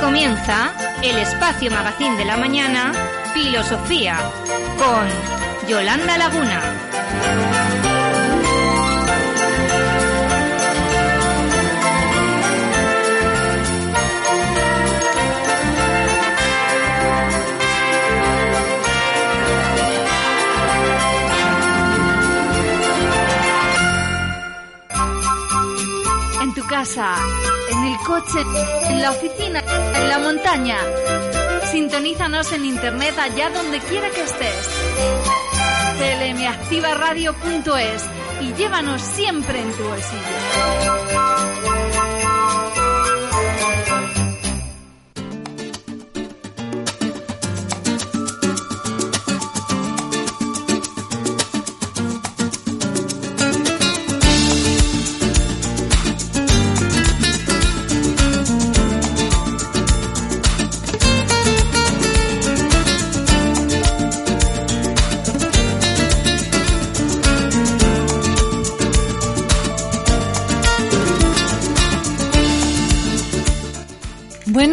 comienza el espacio magazín de la mañana, Filosofía, con Yolanda Laguna. Casa, en el coche, en la oficina, en la montaña. Sintonízanos en internet allá donde quiera que estés. clmactivaradio.es y llévanos siempre en tu bolsillo.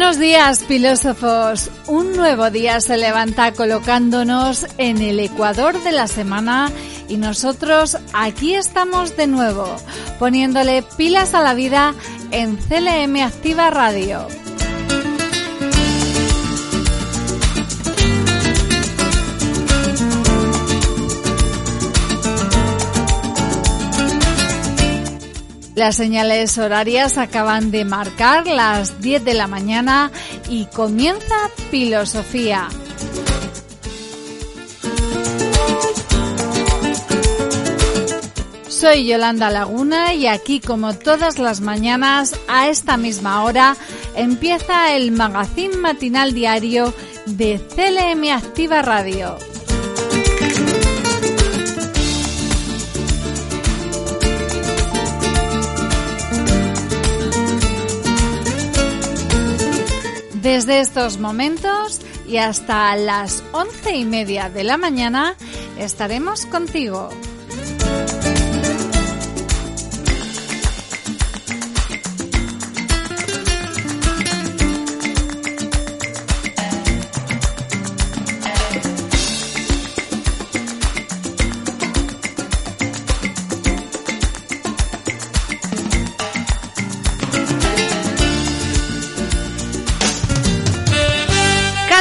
Buenos días, filósofos. Un nuevo día se levanta colocándonos en el ecuador de la semana y nosotros aquí estamos de nuevo, poniéndole pilas a la vida en CLM Activa Radio. Las señales horarias acaban de marcar las 10 de la mañana y comienza Filosofía. Soy Yolanda Laguna y aquí como todas las mañanas a esta misma hora empieza el magazín matinal diario de CLM Activa Radio. Desde estos momentos y hasta las once y media de la mañana estaremos contigo.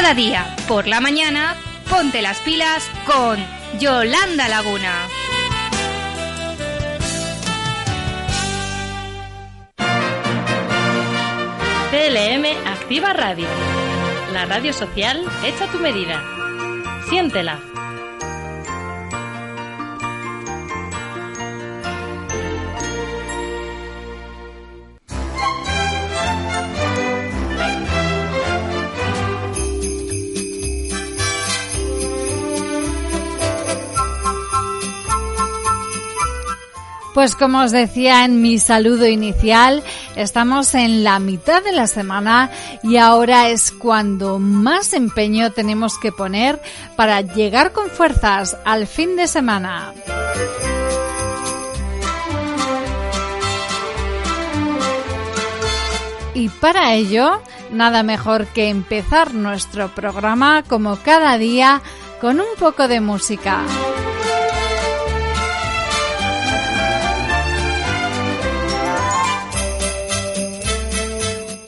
Cada día, por la mañana, ponte las pilas con Yolanda Laguna. CLM Activa Radio. La radio social hecha tu medida. Siéntela. Pues como os decía en mi saludo inicial, estamos en la mitad de la semana y ahora es cuando más empeño tenemos que poner para llegar con fuerzas al fin de semana. Y para ello, nada mejor que empezar nuestro programa como cada día con un poco de música.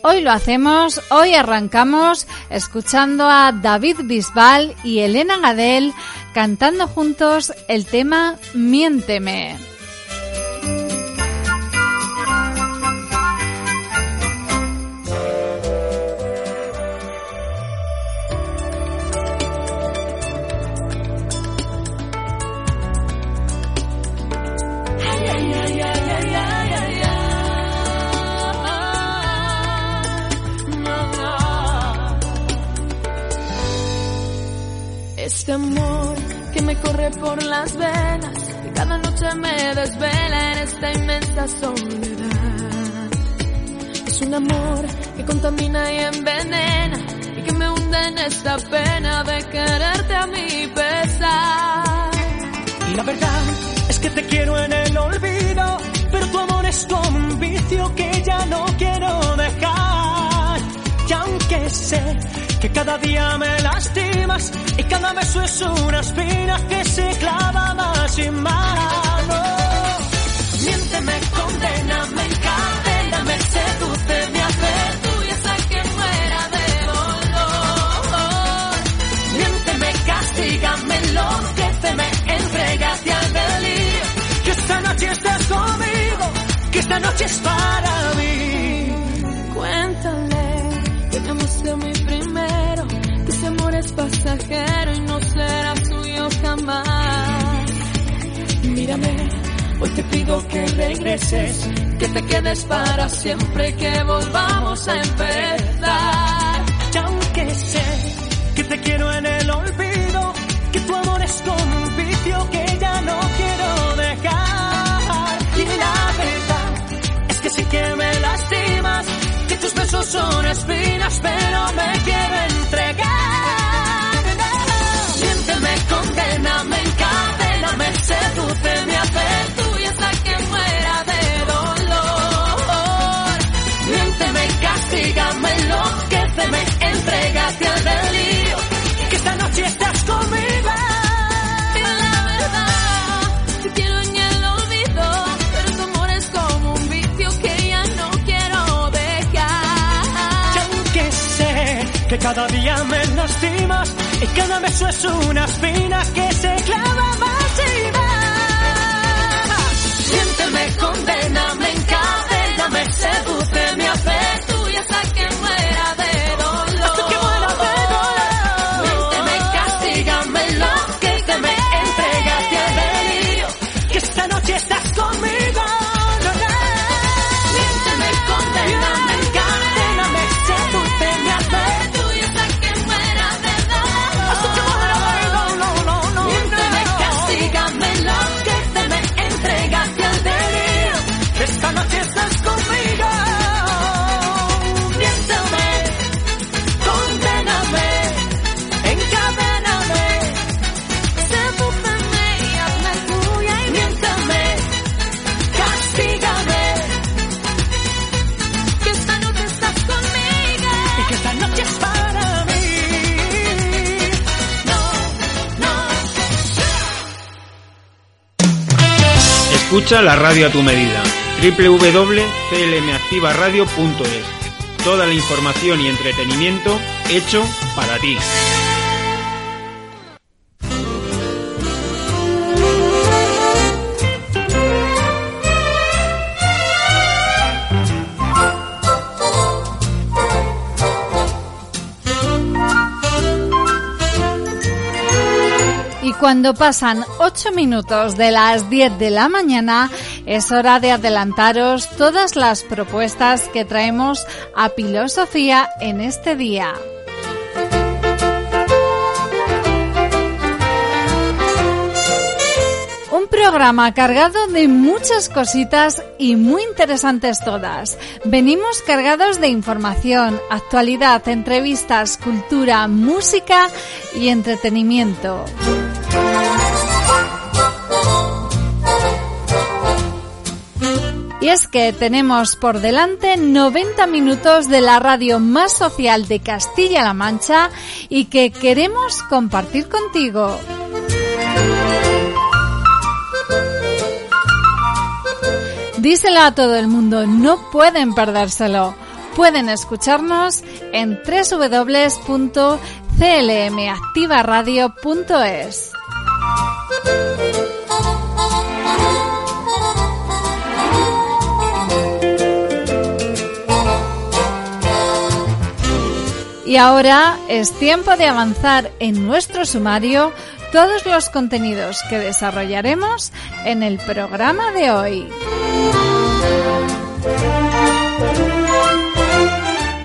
Hoy lo hacemos, hoy arrancamos escuchando a David Bisbal y Elena Gadel cantando juntos el tema Miénteme. Este amor que me corre por las venas, que cada noche me desvela en esta inmensa soledad. Es un amor que contamina y envenena y que me hunde en esta pena de quererte a mi pesar. Y la verdad es que te quiero en el olvido, pero tu amor es como un vicio que ya no quiero dejar. Y aunque sé que cada día me lastimas y cada beso es una espina que se clava más y más. Miénteme, condena, me encadena, me seduce, me hace tuya hasta que muera de dolor. Miénteme, castígame, enloqueceme, entrégate al delirio. Que esta noche estés conmigo, que esta noche es para mí. Hoy te pido que regreses, que te quedes para siempre, que volvamos a empezar. Y aunque sé que te quiero en el olvido, que tu amor es como que ya no quiero dejar. Y la verdad es que sí que me lastimas, que tus besos son espinas, pero me quiero entregar. Miénteme, condena, me encadena, me seduce, me hace noche estás conmigo. La verdad, te quiero en el olvido, pero tu amor es como un vicio que ya no quiero dejar. Y aunque sé que cada día me lastimas y cada beso es una espina que se clava más y más. Siénteme, condena, me encadena, Escucha la radio a tu medida. www.clmactivaradio.es Toda la información y entretenimiento hecho para ti. Cuando pasan 8 minutos de las 10 de la mañana, es hora de adelantaros todas las propuestas que traemos a Filosofía en este día. Un programa cargado de muchas cositas y muy interesantes todas. Venimos cargados de información, actualidad, entrevistas, cultura, música y entretenimiento. Y es que tenemos por delante 90 minutos de la radio más social de Castilla-La Mancha y que queremos compartir contigo. Díselo a todo el mundo, no pueden perdérselo. Pueden escucharnos en www.clmactivaradio.es. Y ahora es tiempo de avanzar en nuestro sumario todos los contenidos que desarrollaremos en el programa de hoy.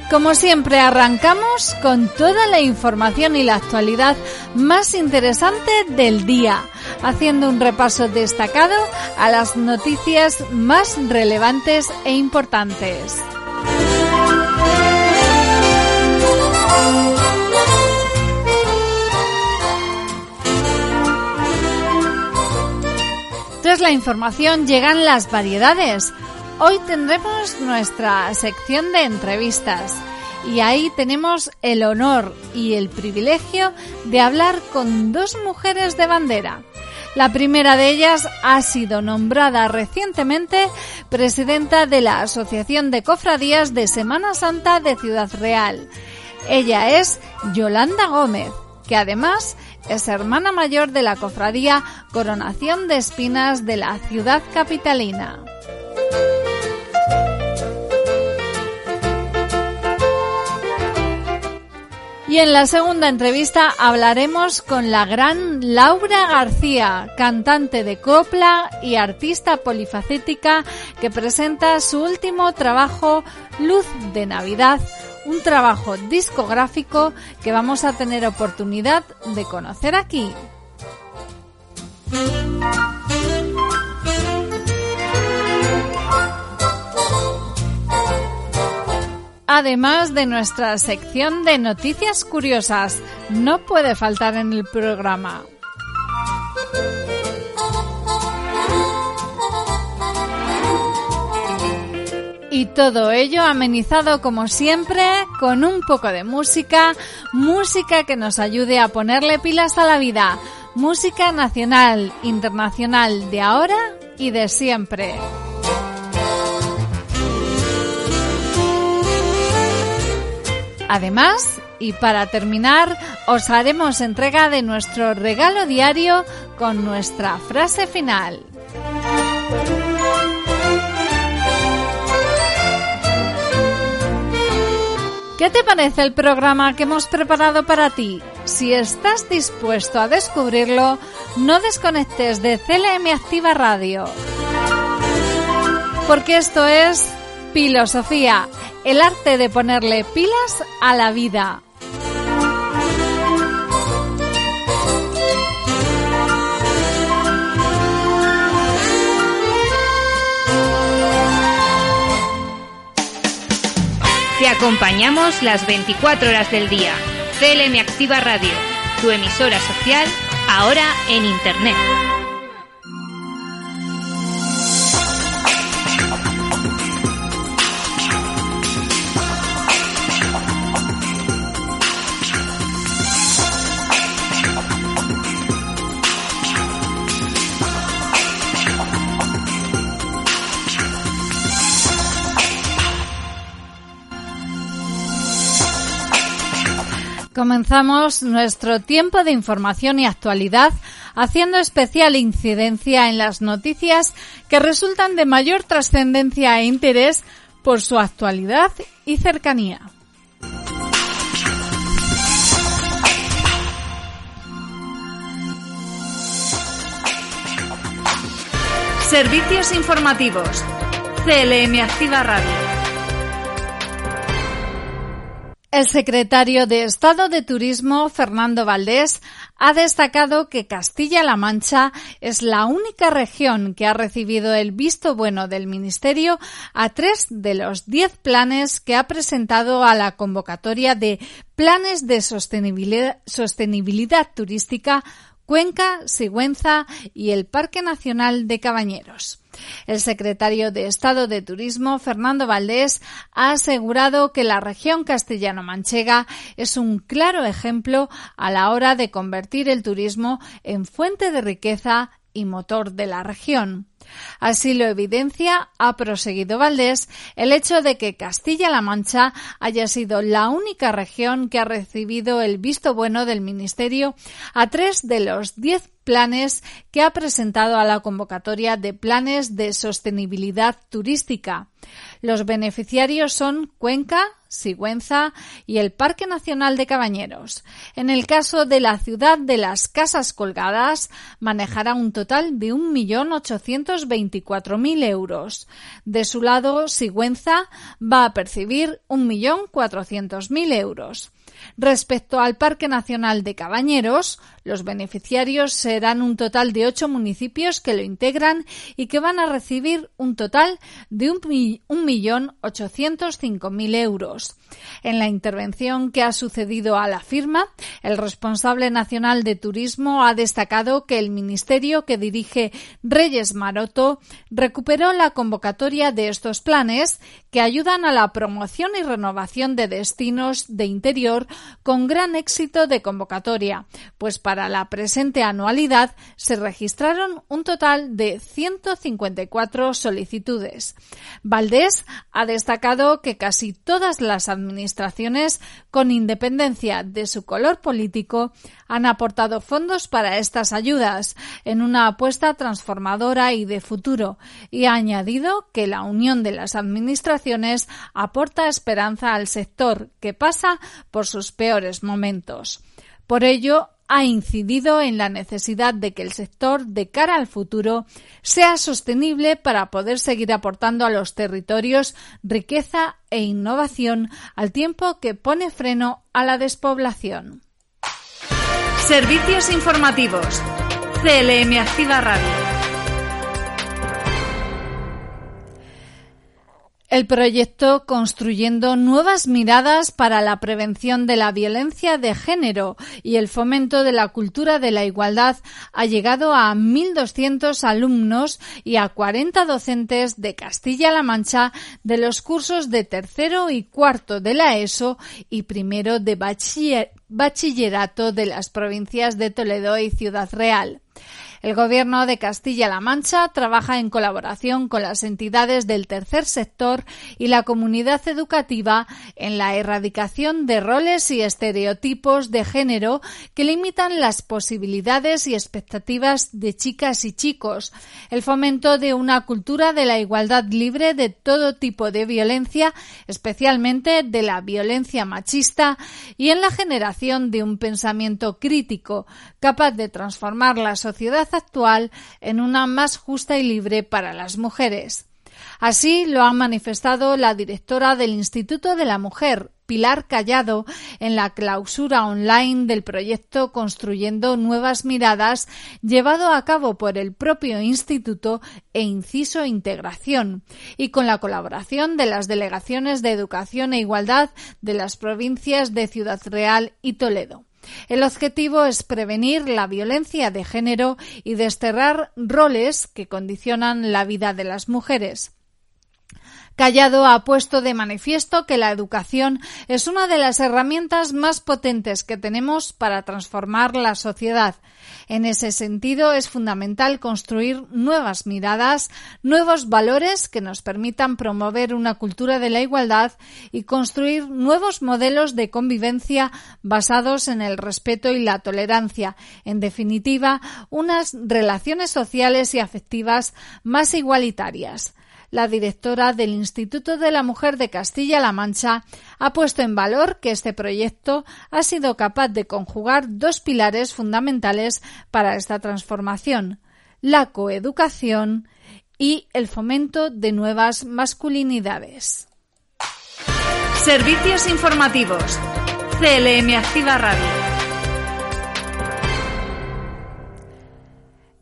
Como siempre arrancamos con toda la información y la actualidad más interesante del día, haciendo un repaso destacado a las noticias más relevantes e importantes. Tras la información llegan las variedades. Hoy tendremos nuestra sección de entrevistas y ahí tenemos el honor y el privilegio de hablar con dos mujeres de bandera. La primera de ellas ha sido nombrada recientemente presidenta de la Asociación de Cofradías de Semana Santa de Ciudad Real. Ella es Yolanda Gómez, que además es hermana mayor de la cofradía Coronación de Espinas de la ciudad capitalina. Y en la segunda entrevista hablaremos con la gran Laura García, cantante de copla y artista polifacética que presenta su último trabajo Luz de Navidad, un trabajo discográfico que vamos a tener oportunidad de conocer aquí. Además de nuestra sección de noticias curiosas, no puede faltar en el programa. Y todo ello amenizado como siempre con un poco de música, música que nos ayude a ponerle pilas a la vida, música nacional, internacional de ahora y de siempre. Además, y para terminar, os haremos entrega de nuestro regalo diario con nuestra frase final. ¿Qué te parece el programa que hemos preparado para ti? Si estás dispuesto a descubrirlo, no desconectes de CLM Activa Radio. Porque esto es Filosofía, el arte de ponerle pilas a la vida. Te acompañamos las 24 horas del día. CLM Activa Radio, tu emisora social, ahora en Internet. Comenzamos nuestro tiempo de información y actualidad haciendo especial incidencia en las noticias que resultan de mayor trascendencia e interés por su actualidad y cercanía. Servicios informativos. CLM Activa Radio. El secretario de Estado de Turismo, Fernando Valdés, ha destacado que Castilla-La Mancha es la única región que ha recibido el visto bueno del Ministerio a tres de los diez planes que ha presentado a la convocatoria de planes de sostenibilidad, sostenibilidad turística Cuenca, Sigüenza y el Parque Nacional de Cabañeros. El secretario de Estado de Turismo, Fernando Valdés, ha asegurado que la región castellano-manchega es un claro ejemplo a la hora de convertir el turismo en fuente de riqueza y motor de la región. Así lo evidencia, ha proseguido Valdés, el hecho de que Castilla-La Mancha haya sido la única región que ha recibido el visto bueno del Ministerio a tres de los diez planes que ha presentado a la convocatoria de planes de sostenibilidad turística. Los beneficiarios son Cuenca, Sigüenza y el Parque Nacional de Cabañeros. En el caso de la ciudad de las Casas Colgadas, manejará un total de 1.824.000 euros. De su lado, Sigüenza va a percibir 1.400.000 euros. Respecto al Parque Nacional de Cabañeros, los beneficiarios serán un total de ocho municipios que lo integran y que van a recibir un total de un, millón ochocientos cinco mil euros. En la intervención que ha sucedido a la firma, el responsable nacional de turismo ha destacado que el ministerio que dirige Reyes Maroto recuperó la convocatoria de estos planes que ayudan a la promoción y renovación de destinos de interior con gran éxito de convocatoria, pues para la presente anualidad se registraron un total de 154 solicitudes. Valdés ha destacado que casi todas las administraciones, con independencia de su color político, han aportado fondos para estas ayudas en una apuesta transformadora y de futuro y ha añadido que la unión de las administraciones aporta esperanza al sector que pasa por peores momentos. Por ello, ha incidido en la necesidad de que el sector de cara al futuro sea sostenible para poder seguir aportando a los territorios riqueza e innovación al tiempo que pone freno a la despoblación. Servicios informativos. CLM Activa Radio. El proyecto Construyendo nuevas miradas para la prevención de la violencia de género y el fomento de la cultura de la igualdad ha llegado a 1.200 alumnos y a 40 docentes de Castilla-La Mancha de los cursos de tercero y cuarto de la ESO y primero de bachillerato de las provincias de Toledo y Ciudad Real. El Gobierno de Castilla-La Mancha trabaja en colaboración con las entidades del tercer sector y la comunidad educativa en la erradicación de roles y estereotipos de género que limitan las posibilidades y expectativas de chicas y chicos, el fomento de una cultura de la igualdad libre de todo tipo de violencia, especialmente de la violencia machista, y en la generación de un pensamiento crítico capaz de transformar la sociedad actual en una más justa y libre para las mujeres. Así lo ha manifestado la directora del Instituto de la Mujer, Pilar Callado, en la clausura online del proyecto Construyendo Nuevas Miradas, llevado a cabo por el propio Instituto e Inciso Integración, y con la colaboración de las delegaciones de Educación e Igualdad de las provincias de Ciudad Real y Toledo. El objetivo es prevenir la violencia de género y desterrar roles que condicionan la vida de las mujeres. Callado ha puesto de manifiesto que la educación es una de las herramientas más potentes que tenemos para transformar la sociedad. En ese sentido, es fundamental construir nuevas miradas, nuevos valores que nos permitan promover una cultura de la igualdad y construir nuevos modelos de convivencia basados en el respeto y la tolerancia. En definitiva, unas relaciones sociales y afectivas más igualitarias la directora del Instituto de la Mujer de Castilla-La Mancha ha puesto en valor que este proyecto ha sido capaz de conjugar dos pilares fundamentales para esta transformación, la coeducación y el fomento de nuevas masculinidades. Servicios informativos. CLM Activa Radio.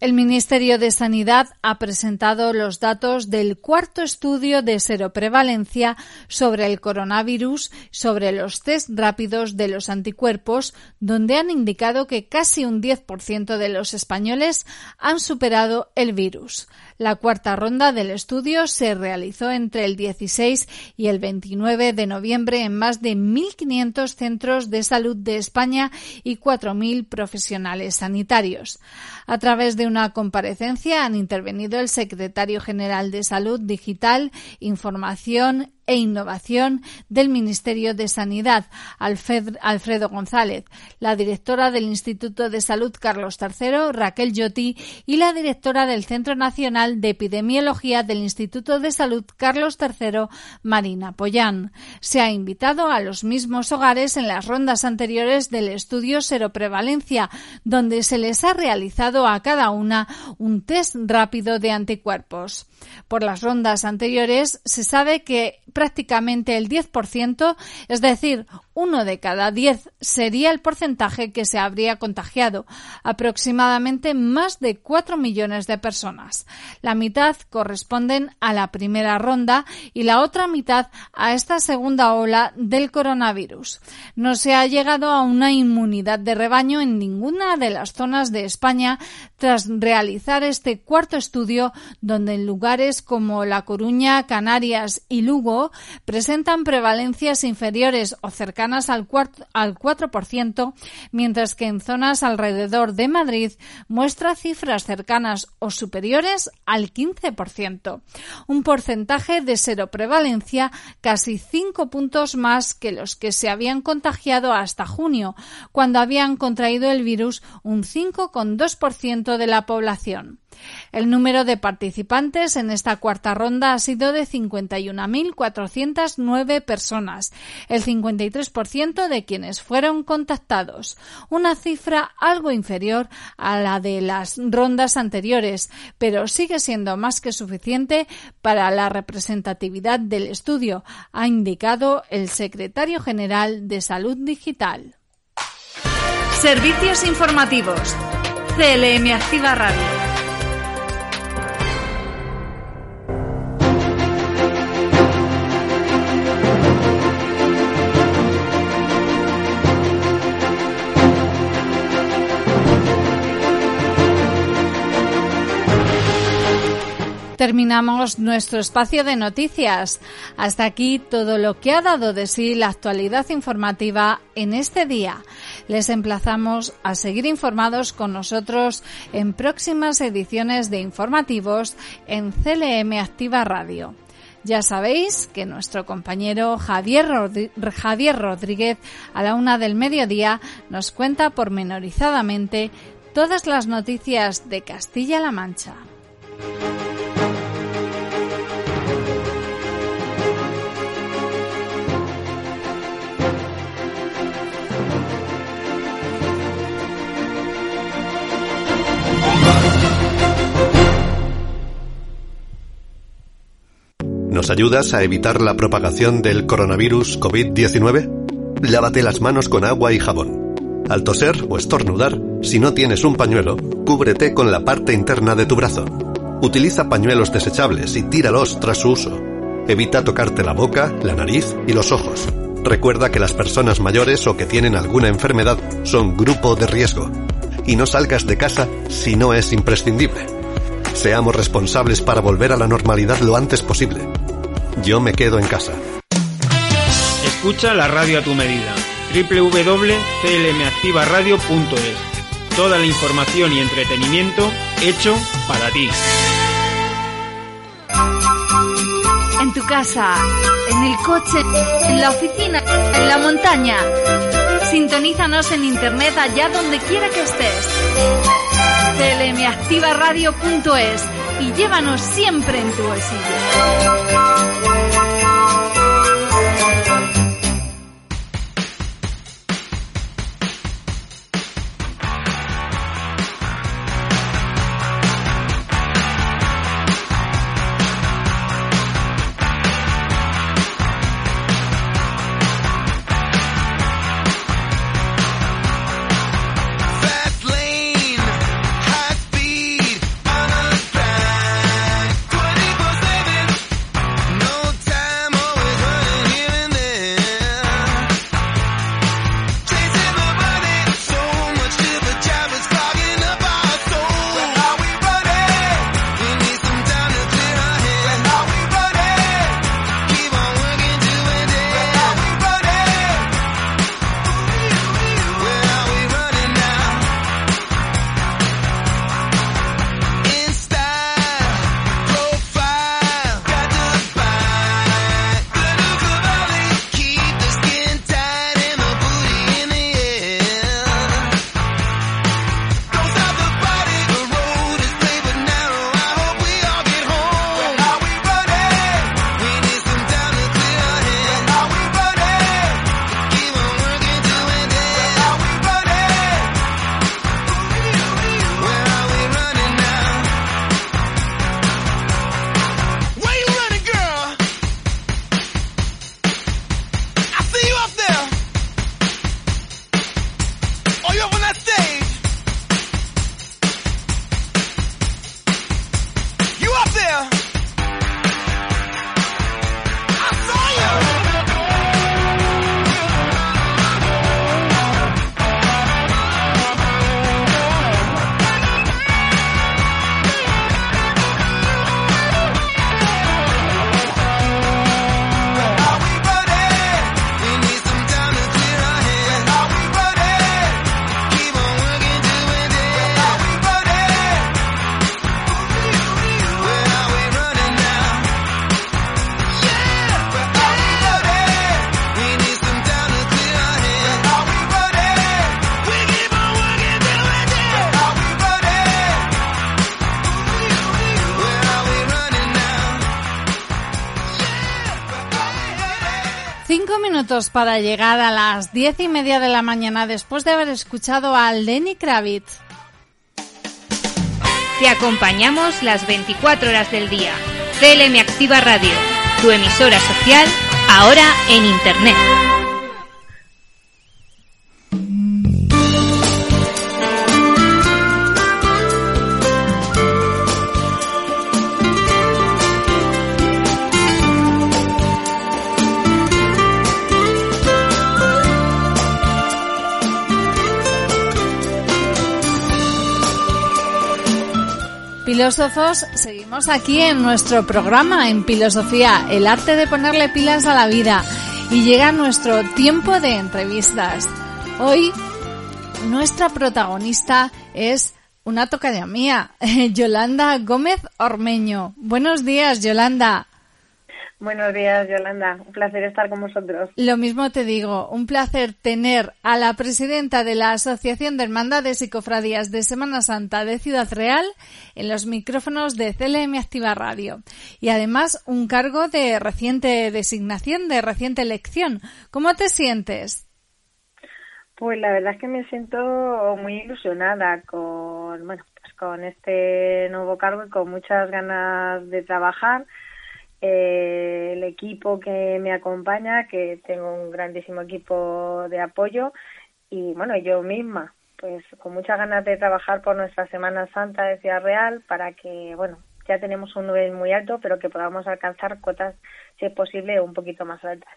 El Ministerio de Sanidad ha presentado los datos del cuarto estudio de seroprevalencia sobre el coronavirus, sobre los test rápidos de los anticuerpos, donde han indicado que casi un 10% de los españoles han superado el virus. La cuarta ronda del estudio se realizó entre el 16 y el 29 de noviembre en más de 1.500 centros de salud de España y 4.000 profesionales sanitarios. A través de una comparecencia han intervenido el secretario general de Salud Digital, Información e Innovación del Ministerio de Sanidad, Alfredo González, la directora del Instituto de Salud Carlos III, Raquel Lloti, y la directora del Centro Nacional de Epidemiología del Instituto de Salud Carlos III, Marina Pollán. Se ha invitado a los mismos hogares en las rondas anteriores del estudio Seroprevalencia, donde se les ha realizado a cada una un test rápido de anticuerpos. Por las rondas anteriores se sabe que prácticamente el 10%, es decir, uno de cada diez sería el porcentaje que se habría contagiado, aproximadamente más de cuatro millones de personas. La mitad corresponden a la primera ronda y la otra mitad a esta segunda ola del coronavirus. No se ha llegado a una inmunidad de rebaño en ninguna de las zonas de España tras realizar este cuarto estudio donde en lugares como La Coruña, Canarias y Lugo presentan prevalencias inferiores o cercanas al, al 4%, mientras que en zonas alrededor de Madrid muestra cifras cercanas o superiores al 15%, un porcentaje de seroprevalencia casi 5 puntos más que los que se habían contagiado hasta junio, cuando habían contraído el virus un 5,2% de la población. El número de participantes en esta cuarta ronda ha sido de 51.409 personas, el 53% de quienes fueron contactados, una cifra algo inferior a la de las rondas anteriores, pero sigue siendo más que suficiente para la representatividad del estudio, ha indicado el secretario general de Salud Digital. Servicios informativos. CLM Activa Radio. Terminamos nuestro espacio de noticias. Hasta aquí todo lo que ha dado de sí la actualidad informativa en este día. Les emplazamos a seguir informados con nosotros en próximas ediciones de informativos en CLM Activa Radio. Ya sabéis que nuestro compañero Javier, Rodríguez a la una del mediodía nos cuenta pormenorizadamente todas las noticias de Castilla-La Mancha. ¿Nos ayudas a evitar la propagación del coronavirus COVID-19? Lávate las manos con agua y jabón. Al toser o estornudar, si no tienes un pañuelo, cúbrete con la parte interna de tu brazo. Utiliza pañuelos desechables y tíralos tras su uso. Evita tocarte la boca, la nariz y los ojos. Recuerda que las personas mayores o que tienen alguna enfermedad son grupo de riesgo. Y no salgas de casa si no es imprescindible. Seamos responsables para volver a la normalidad lo antes posible. Yo me quedo en casa. Escucha la radio a tu medida. www.clmactivaradio.es Toda la información y entretenimiento hecho para ti. En tu casa, en el coche, en la oficina, en la montaña. Sintonízanos en internet allá donde quiera que estés clmactivaradio.es y llévanos siempre en tu bolsillo. Cinco minutos para llegar a las diez y media de la mañana después de haber escuchado a Lenny Kravitz. Te acompañamos las 24 horas del día. CLM Activa Radio, tu emisora social, ahora en Internet. Filósofos, seguimos aquí en nuestro programa en Filosofía, el arte de ponerle pilas a la vida. Y llega nuestro tiempo de entrevistas. Hoy nuestra protagonista es una tocaya mía, Yolanda Gómez Ormeño. Buenos días, Yolanda. Buenos días, Yolanda. Un placer estar con vosotros. Lo mismo te digo, un placer tener a la presidenta de la Asociación de Hermandades y Cofradías de Semana Santa de Ciudad Real en los micrófonos de CLM Activa Radio. Y además un cargo de reciente designación, de reciente elección. ¿Cómo te sientes? Pues la verdad es que me siento muy ilusionada con, bueno, pues con este nuevo cargo y con muchas ganas de trabajar eh, el equipo que me acompaña, que tengo un grandísimo equipo de apoyo y bueno, yo misma, pues con muchas ganas de trabajar por nuestra Semana Santa de Ciudad Real para que, bueno, ya tenemos un nivel muy alto, pero que podamos alcanzar cotas, si es posible, un poquito más altas.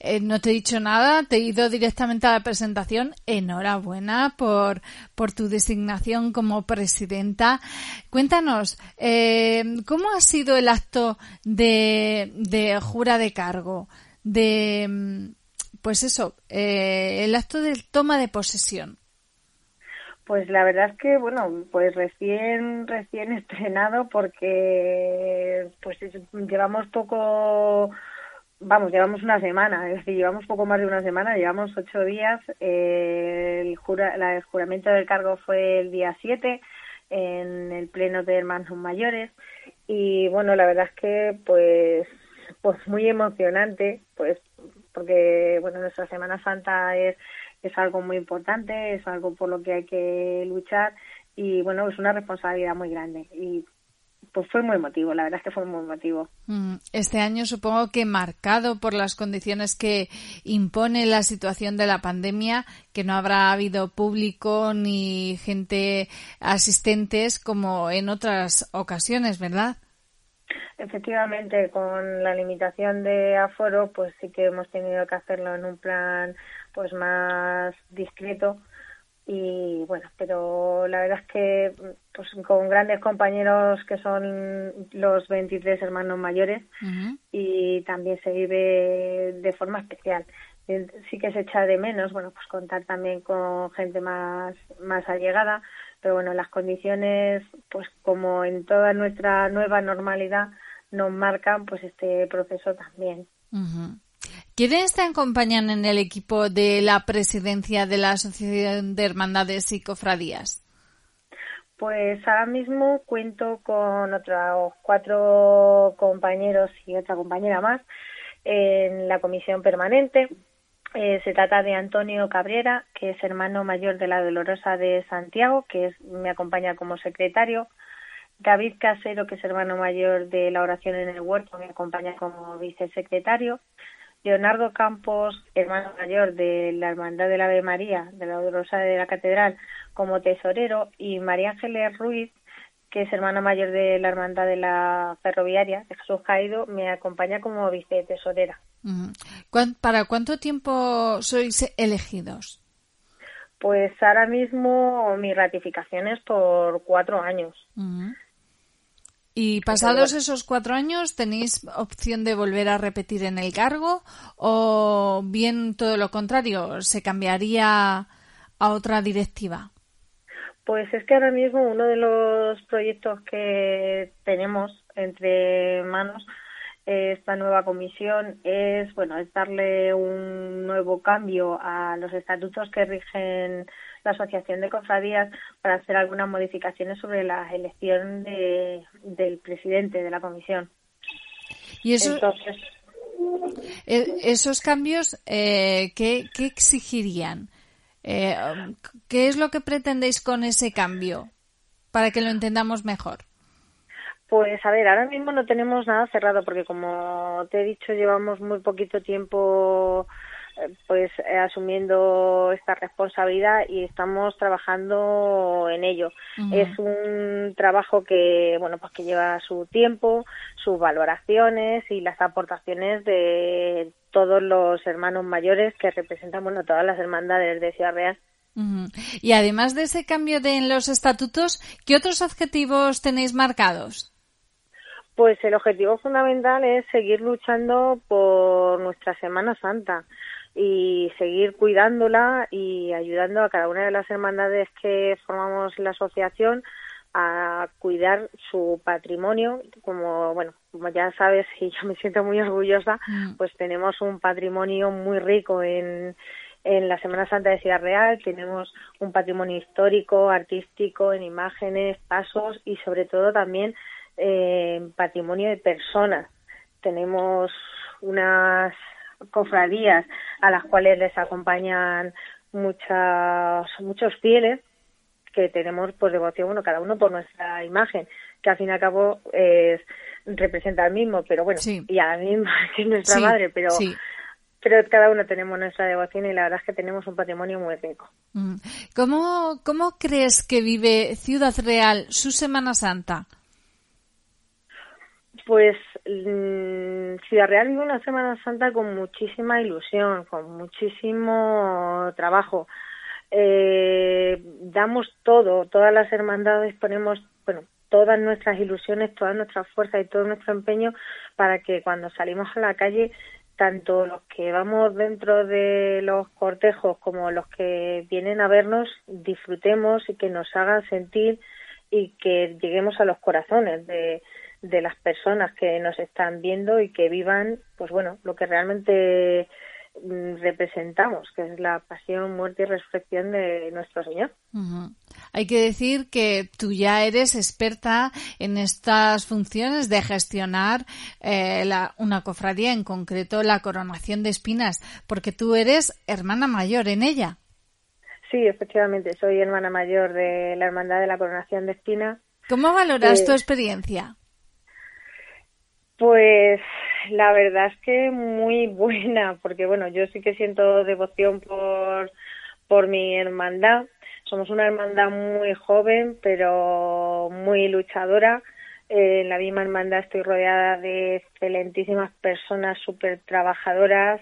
Eh, no te he dicho nada, te he ido directamente a la presentación. Enhorabuena por, por tu designación como presidenta. Cuéntanos, eh, ¿cómo ha sido el acto de, de jura de cargo? De, mm, pues eso, eh, el acto de toma de posesión. Pues la verdad es que, bueno, pues recién, recién estrenado porque pues llevamos poco vamos, llevamos una semana, es decir, llevamos poco más de una semana, llevamos ocho días. Eh, el, jura, el juramento del cargo fue el día 7 en el pleno de hermanos mayores y bueno, la verdad es que pues pues muy emocionante, pues porque bueno, nuestra Semana Santa es es algo muy importante, es algo por lo que hay que luchar y bueno, es una responsabilidad muy grande y pues fue muy emotivo, la verdad es que fue muy emotivo. Mm, este año supongo que marcado por las condiciones que impone la situación de la pandemia, que no habrá habido público ni gente asistentes como en otras ocasiones, ¿verdad? Efectivamente, con la limitación de aforo, pues sí que hemos tenido que hacerlo en un plan pues más discreto y bueno, pero la verdad es que pues con grandes compañeros que son los 23 hermanos mayores y también se vive de forma especial. Sí que se echa de menos, bueno, pues contar también con gente más, más allegada, pero bueno, las condiciones, pues como en toda nuestra nueva normalidad, nos marcan pues este proceso también. ¿Quiénes te acompañan en el equipo de la presidencia de la Asociación de Hermandades y Cofradías? Pues ahora mismo cuento con otros cuatro compañeros y otra compañera más en la comisión permanente. Eh, se trata de Antonio Cabrera, que es hermano mayor de la Dolorosa de Santiago, que me acompaña como secretario. David Casero, que es hermano mayor de la oración en el huerto, me acompaña como vicesecretario. Leonardo Campos, hermano mayor de la Hermandad de la Ave María, de la Dolorosa de la Catedral, como tesorero, y María Ángeles Ruiz, que es hermana mayor de la Hermandad de la Ferroviaria, de Jesús Caído, me acompaña como vicetesorera. ¿Para cuánto tiempo sois elegidos? Pues ahora mismo mi ratificación es por cuatro años. ¿Y pasados esos cuatro años tenéis opción de volver a repetir en el cargo o bien todo lo contrario, se cambiaría a otra directiva? Pues es que ahora mismo uno de los proyectos que tenemos entre manos esta nueva comisión es bueno es darle un nuevo cambio a los estatutos que rigen la Asociación de Cofradías para hacer algunas modificaciones sobre la elección de, del presidente de la comisión. Y eso, E, ¿Esos cambios eh, ¿qué, exigirían? Eh, ¿Qué es lo que pretendéis con ese cambio? Para que lo entendamos mejor. Pues a ver, ahora mismo no tenemos nada cerrado porque como te he dicho llevamos muy poquito tiempo pues eh, asumiendo esta responsabilidad y estamos trabajando en ello. Es un trabajo que bueno pues que lleva su tiempo, sus valoraciones y las aportaciones de todos los hermanos mayores que representan bueno todas las hermandades de Ciudad Real. Y además de ese cambio de en los estatutos, ¿qué otros objetivos tenéis marcados? Pues el objetivo fundamental es seguir luchando por nuestra Semana Santa y seguir cuidándola y ayudando a cada una de las hermandades que formamos la asociación a cuidar su patrimonio como bueno como ya sabes y yo me siento muy orgullosa mm. pues tenemos un patrimonio muy rico en en la Semana Santa de Ciudad Real tenemos un patrimonio histórico, artístico, en imágenes, pasos y sobre todo también eh, patrimonio de personas. Tenemos unas cofradías a las cuales les acompañan muchas, muchos fieles que tenemos pues devoción, bueno, cada uno por nuestra imagen, que al fin y al cabo es, representa al mismo, pero bueno, y a la misma que es nuestra madre, pero pero cada uno tenemos nuestra devoción y la verdad es que tenemos un patrimonio muy rico. Mm. ¿Cómo, cómo crees que vive Ciudad Real su Semana Santa? Pues mm, Ciudad Real vive una Semana Santa con muchísima ilusión, con muchísimo trabajo. Eh, damos todo, todas las hermandades ponemos, bueno, todas nuestras ilusiones, todas nuestras fuerzas y todo nuestro empeño para que cuando salimos a la calle, tanto los que vamos dentro de los cortejos como los que vienen a vernos, disfrutemos y que nos hagan sentir y que lleguemos a los corazones de, de las personas que nos están viendo y que vivan, pues bueno, lo que realmente mm, representamos, que es la pasión, muerte y resurrección de nuestro Señor. Hay que decir que tú ya eres experta en estas funciones de gestionar eh, la, una cofradía, en concreto la coronación de espinas, porque tú eres hermana mayor en ella. Sí, efectivamente, soy hermana mayor de la Hermandad de la Coronación de Espinas. ¿Cómo valoras tu experiencia? Pues la verdad es que muy buena, porque bueno, yo sí que siento devoción por, por mi hermandad. Somos una hermandad muy joven, pero muy luchadora. Eh, en la misma hermandad estoy rodeada de excelentísimas personas súper trabajadoras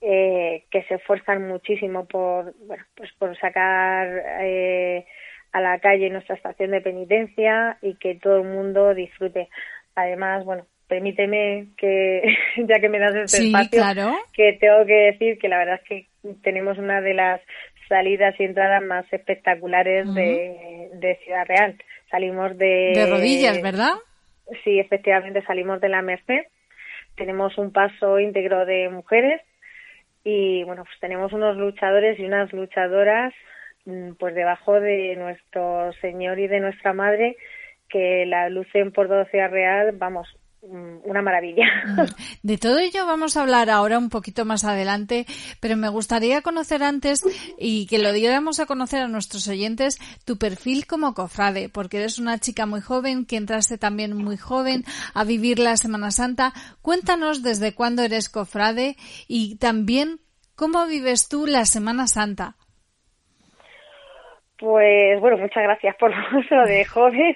eh, que se esfuerzan muchísimo por, bueno, pues por sacar eh, a la calle nuestra estación de penitencia y que todo el mundo disfrute. Además, bueno, permíteme que, ya que me das este espacio, que tengo que decir que la verdad es que tenemos una de las salidas y entradas más espectaculares de, de, Ciudad Real. Salimos de... De rodillas, ¿verdad? Sí, efectivamente salimos de la Merced. Tenemos un paso íntegro de mujeres y bueno, pues tenemos unos luchadores y unas luchadoras mm, pues debajo de nuestro Señor y de nuestra Madre que la lucen por todo Ciudad Real, vamos, una maravilla. Mm. De todo ello vamos a hablar ahora un poquito más adelante, pero me gustaría conocer antes y que lo diéramos a conocer a nuestros oyentes tu perfil como cofrade, porque eres una chica muy joven que entraste también muy joven a vivir la Semana Santa. Cuéntanos desde cuándo eres cofrade y también cómo vives tú la Semana Santa. Pues bueno, muchas gracias por lo de joven.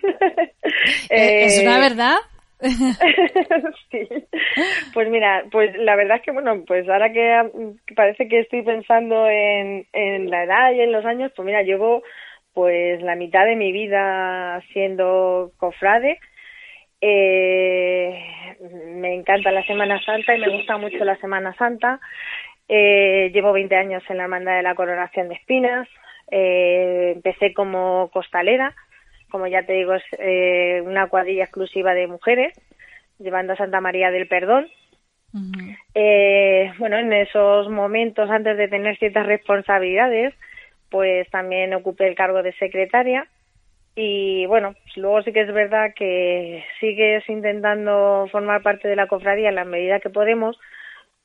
Eh, ¿Es una verdad? Pues mira, pues la verdad es que bueno, pues ahora que parece que estoy pensando en, en la edad y en los años, pues mira, llevo pues la mitad de mi vida siendo cofrade. Eh, me encanta la Semana Santa y me gusta mucho la Semana Santa. Eh, llevo 20 años en la Hermandad de la Coronación de Espinas. Eh, empecé como costalera como ya te digo, es eh, una cuadrilla exclusiva de mujeres, llevando a Santa María del Perdón. eh, bueno, en esos momentos, antes de tener ciertas responsabilidades, pues también ocupé el cargo de secretaria. Y bueno, pues luego sí que es verdad que sigues intentando formar parte de la cofradía en la medida que podemos,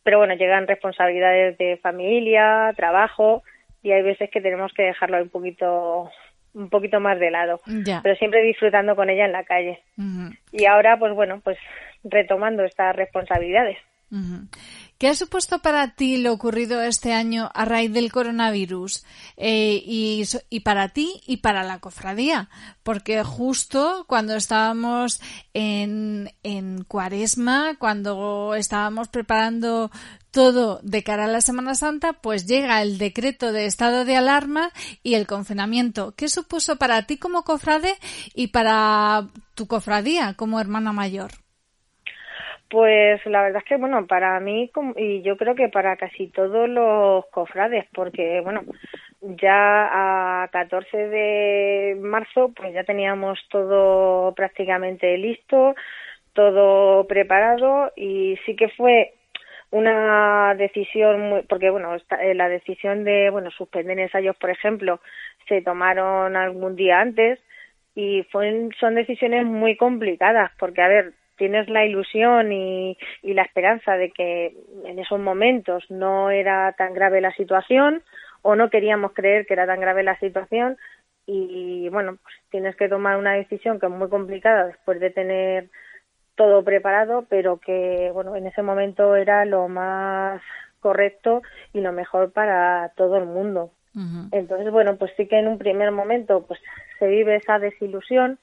pero bueno, llegan responsabilidades de familia, trabajo y hay veces que tenemos que dejarlo un poquito un poquito más de lado, pero siempre disfrutando con ella en la calle. Y ahora, pues bueno, pues retomando estas responsabilidades. ¿Qué ha supuesto para ti lo ocurrido este año a raíz del coronavirus? Eh, y, y, para ti y para la cofradía. Porque justo cuando estábamos en, en cuaresma, cuando estábamos preparando todo de cara a la Semana Santa, pues llega el decreto de estado de alarma y el confinamiento. ¿Qué supuso para ti como cofrade y para tu cofradía como hermana mayor? Pues la verdad es que, bueno, para mí y yo creo que para casi todos los cofrades, porque, bueno, ya a 14 de marzo pues ya teníamos todo prácticamente listo, todo preparado y sí que fue una decisión muy, porque bueno, eh, la decisión de, bueno, suspender ensayos, por ejemplo, se tomaron algún día antes y fue, son decisiones muy complicadas porque, a ver, tienes la ilusión y, y la esperanza de que en esos momentos no era tan grave la situación o no queríamos creer que era tan grave la situación y bueno, pues tienes que tomar una decisión que es muy complicada después de tener todo preparado, pero que bueno, en ese momento era lo más correcto y lo mejor para todo el mundo. Entonces, bueno, pues sí que en un primer momento pues se vive esa desilusión,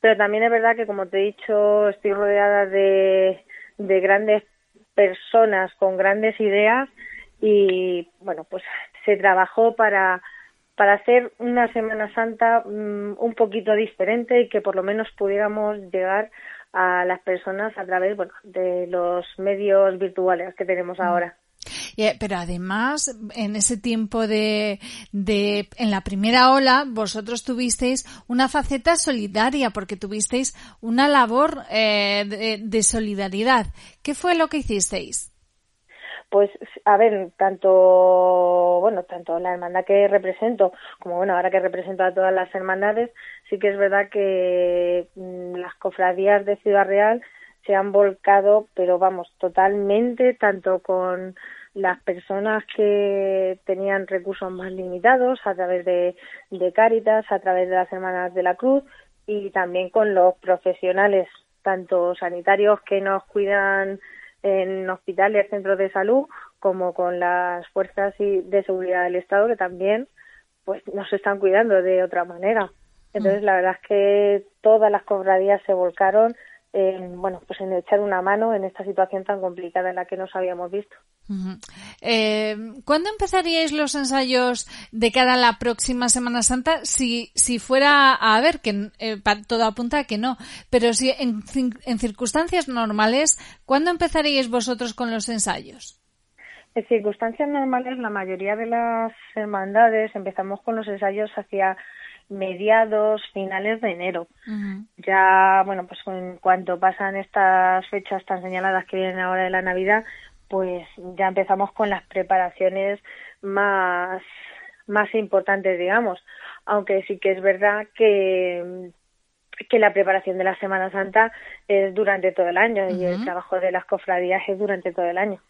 pero también es verdad que, como te he dicho, estoy rodeada de, de grandes personas con grandes ideas y, bueno, pues se trabajó para, para hacer una Semana Santa mm, un poquito diferente y que por lo menos pudiéramos llegar a las personas a través bueno, de los medios virtuales que tenemos ahora. Eh, pero además, en ese tiempo de, de, en la primera ola, vosotros tuvisteis una faceta solidaria, porque tuvisteis una labor eh, de, de solidaridad. ¿Qué fue lo que hicisteis? Pues, a ver, tanto, bueno, tanto la hermandad que represento, como bueno, ahora que represento a todas las hermandades, sí que es verdad que mm, las cofradías de Ciudad Real se han volcado, pero vamos, totalmente, tanto con las personas que tenían recursos más limitados a través de, de Cáritas, a través de las Hermanas de la Cruz y también con los profesionales, tanto sanitarios que nos cuidan en hospitales, centros de salud, como con las fuerzas de seguridad del Estado que también pues nos están cuidando de otra manera. Entonces, la verdad es que todas las cofradías se volcaron en, bueno, pues en echar una mano en esta situación tan complicada en la que nos habíamos visto. eh, ¿Cuándo empezaríais los ensayos de cara a la próxima Semana Santa? Si, si fuera a ver, que eh, todo apunta a que no, pero si en, en circunstancias normales, ¿cuándo empezaríais vosotros con los ensayos? En circunstancias normales, la mayoría de las hermandades empezamos con los ensayos hacia mediados, finales de enero. Ya, bueno, pues en cuanto pasan estas fechas tan señaladas que vienen ahora de la Navidad, pues ya empezamos con las preparaciones más, más importantes, digamos. Aunque sí que es verdad que que la preparación de la Semana Santa es durante todo el año y el trabajo de las cofradías es durante todo el año.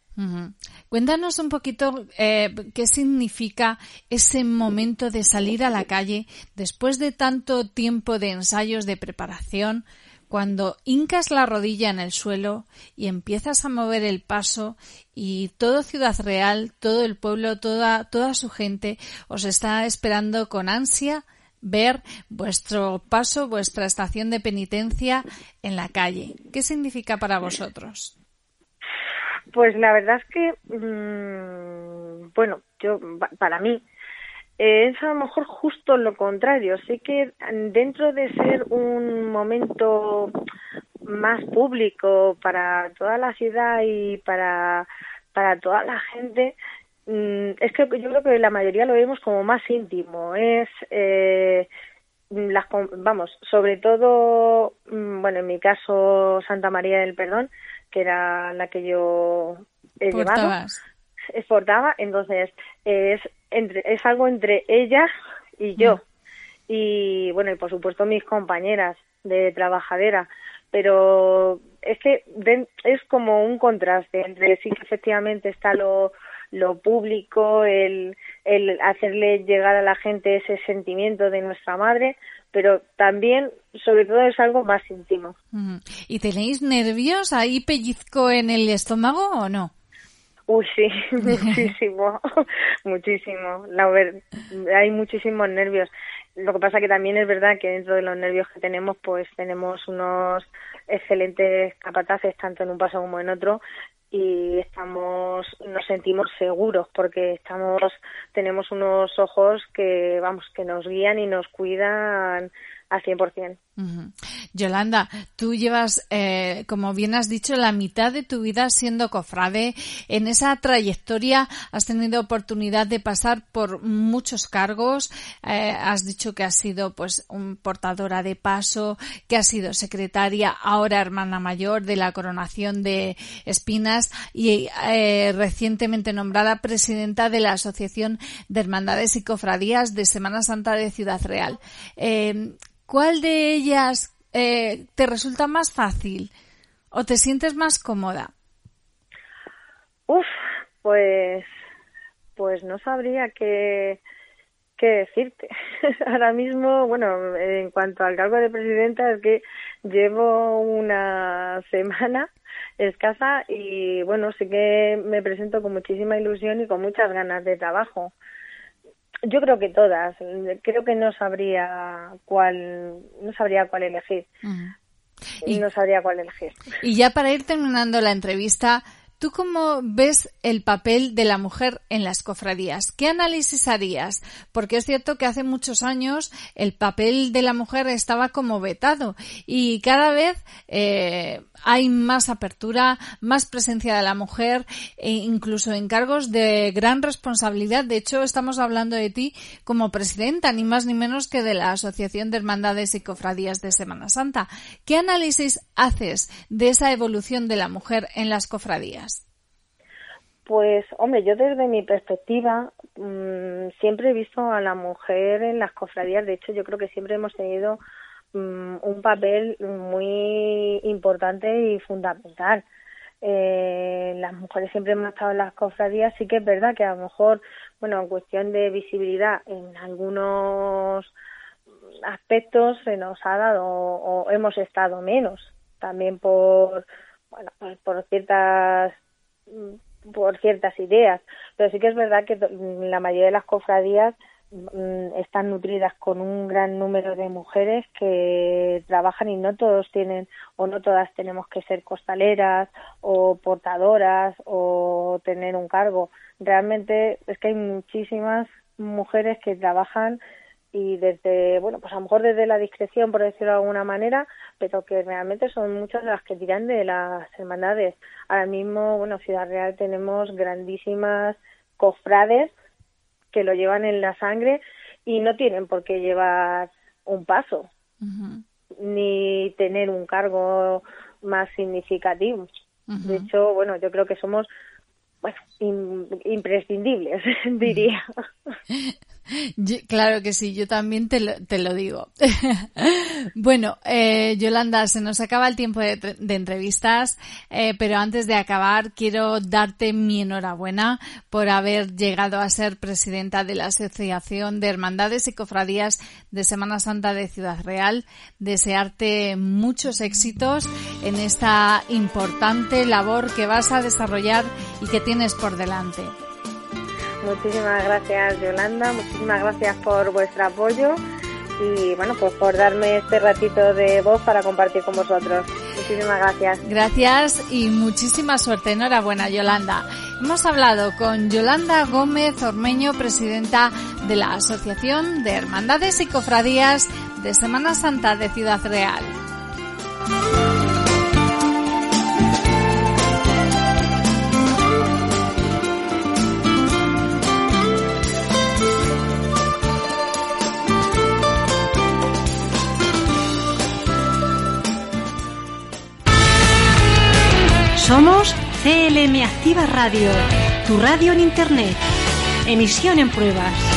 Cuéntanos un poquito eh, qué significa ese momento de salir a la calle después de tanto tiempo de ensayos de preparación, cuando hincas la rodilla en el suelo y empiezas a mover el paso y todo Ciudad Real, todo el pueblo, toda, toda su gente os está esperando con ansia ver vuestro paso, vuestra estación de penitencia en la calle. ¿Qué significa para vosotros? Pues la verdad es que, mmm, bueno, yo, para mí, es a lo mejor justo lo contrario. Sé que dentro de ser un momento más público para toda la ciudad y para, para toda la gente, mm, es que yo creo que la mayoría lo vemos como más íntimo. Es, eh, las, vamos, sobre todo, mm, bueno, en mi caso, Santa María del Perdón, que era la que yo he llevado, exportaba, entonces es entre, es algo entre ella y yo. Mm. Y bueno, y por supuesto mis compañeras de trabajadera, pero es que es como un contraste entre sí que efectivamente está lo, lo público, el, el hacerle llegar a la gente ese sentimiento de nuestra madre, pero también, sobre todo, es algo más íntimo. ¿Y tenéis nervios ahí pellizco en el estómago o no? Uy, sí, muchísimo, muchísimo. La hay muchísimos nervios. Lo que pasa que también es verdad que dentro de los nervios que tenemos, pues tenemos unos excelentes capataces tanto en un paso como en otro y estamos nos sentimos seguros porque estamos tenemos unos ojos que vamos que nos guían y nos cuidan al 100%. Yolanda, tú llevas, eh, como bien has dicho, la mitad de tu vida siendo cofrade. En esa trayectoria has tenido oportunidad de pasar por muchos cargos. Eh, has dicho que has sido, pues, un portadora de paso, que has sido secretaria, ahora hermana mayor de la coronación de Espinas y eh, recientemente nombrada presidenta de la Asociación de Hermandades y Cofradías de Semana Santa de Ciudad Real. ¿Cuál de ellas eh, te resulta más fácil o te sientes más cómoda? Uf, pues, pues no sabría qué, qué decirte. Ahora mismo, bueno, en cuanto al cargo de presidenta, es que llevo una semana escasa y bueno, sí que me presento con muchísima ilusión y con muchas ganas de trabajo. Yo creo que todas. Creo que no sabría cuál, no sabría cuál elegir. Y no sabría cuál elegir. Y ya para ir terminando la entrevista, ¿Tú cómo ves el papel de la mujer en las cofradías? ¿Qué análisis harías? Porque es cierto que hace muchos años el papel de la mujer estaba como vetado y cada vez eh, hay más apertura, más presencia de la mujer, e incluso en cargos de gran responsabilidad. De hecho, estamos hablando de ti como presidenta, ni más ni menos que de la Asociación de Hermandades y Cofradías de Semana Santa. ¿Qué análisis haces de esa evolución de la mujer en las cofradías? Pues, hombre, yo desde mi perspectiva mm, siempre he visto a la mujer en las cofradías. De hecho, yo creo que siempre hemos tenido Mm, un papel muy importante y fundamental. Eh, las mujeres siempre hemos estado en las cofradías, sí que es verdad que a lo mejor, bueno, en cuestión de visibilidad en algunos aspectos se nos ha dado o, hemos estado menos, también por, bueno, pues por ciertas por ciertas ideas, pero sí que es verdad que la mayoría de las cofradías Mm, están nutridas con un gran número de mujeres que trabajan y no todos tienen o no todas tenemos que ser costaleras o portadoras o tener un cargo. Realmente es que hay muchísimas mujeres que trabajan y desde, bueno, pues a lo mejor desde la discreción, por decirlo de alguna manera, pero que realmente son muchas las que tiran de las hermandades. Ahora mismo, bueno, Ciudad Real tenemos grandísimas cofrades que lo llevan en la sangre y no tienen por qué llevar un paso ni tener un cargo más significativo. De hecho, bueno, yo creo que somos bueno, imprescindibles, diría. claro que sí, yo también te lo, te lo digo. bueno, eh, Yolanda, se nos acaba el tiempo de, entrevistas, eh, pero antes de acabar quiero darte mi enhorabuena por haber llegado a ser presidenta de la Asociación de Hermandades y Cofradías de Semana Santa de Ciudad Real. Desearte muchos éxitos en esta importante labor que vas a desarrollar y que tienes por delante. Muchísimas gracias Yolanda, muchísimas gracias por vuestro apoyo y bueno, pues por darme este ratito de voz para compartir con vosotros. Muchísimas gracias. Gracias y muchísima suerte. Enhorabuena, Yolanda. Hemos hablado con Yolanda Gómez Ormeño, presidenta de la Asociación de Hermandades y Cofradías de Semana Santa de Ciudad Real. CLM Activa Radio, tu radio en Internet. Emisión en pruebas.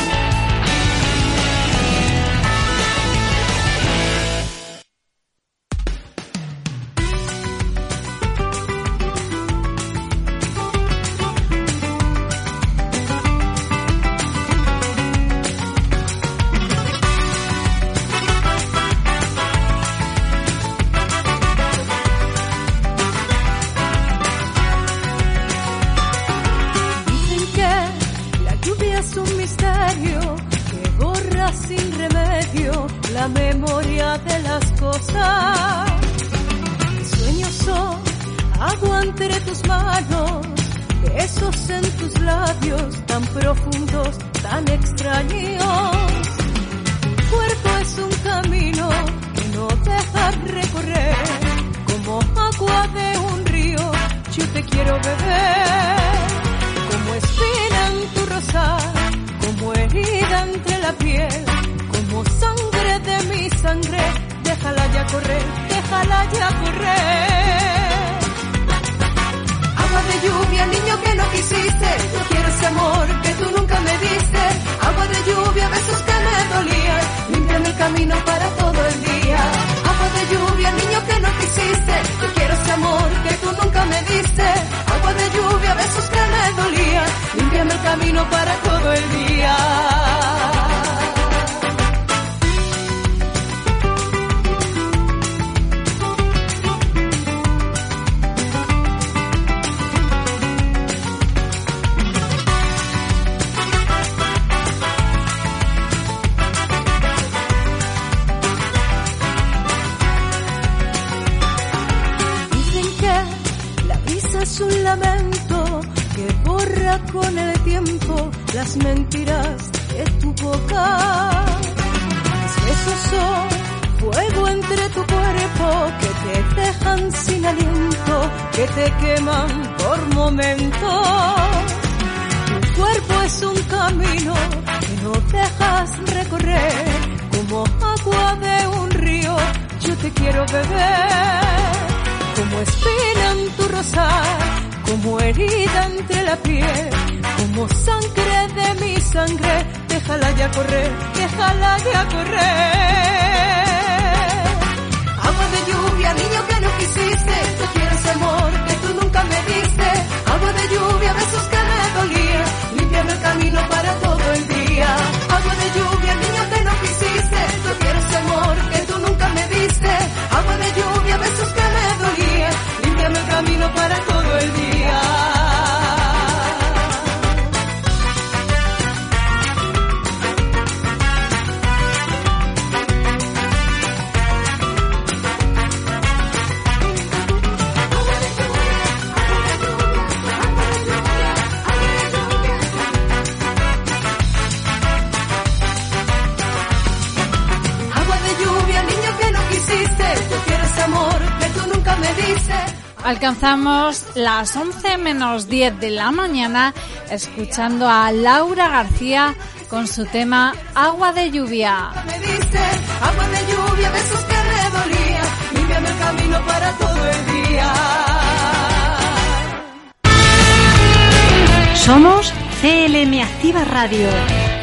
Déjala ya correr, déjala ya correr. Agua de lluvia, niño que no quisiste, yo quiero ese amor que tú nunca me diste. Agua de lluvia, besos que me dolían, limpiando el camino para todo el día. Agua de lluvia, Alcanzamos las 11 menos 10 de la mañana escuchando a Laura García con su tema Agua de lluvia. me diste agua de lluvia, besos que me dolían, limpiame el camino para todo el día. Somos CLM Activa Radio,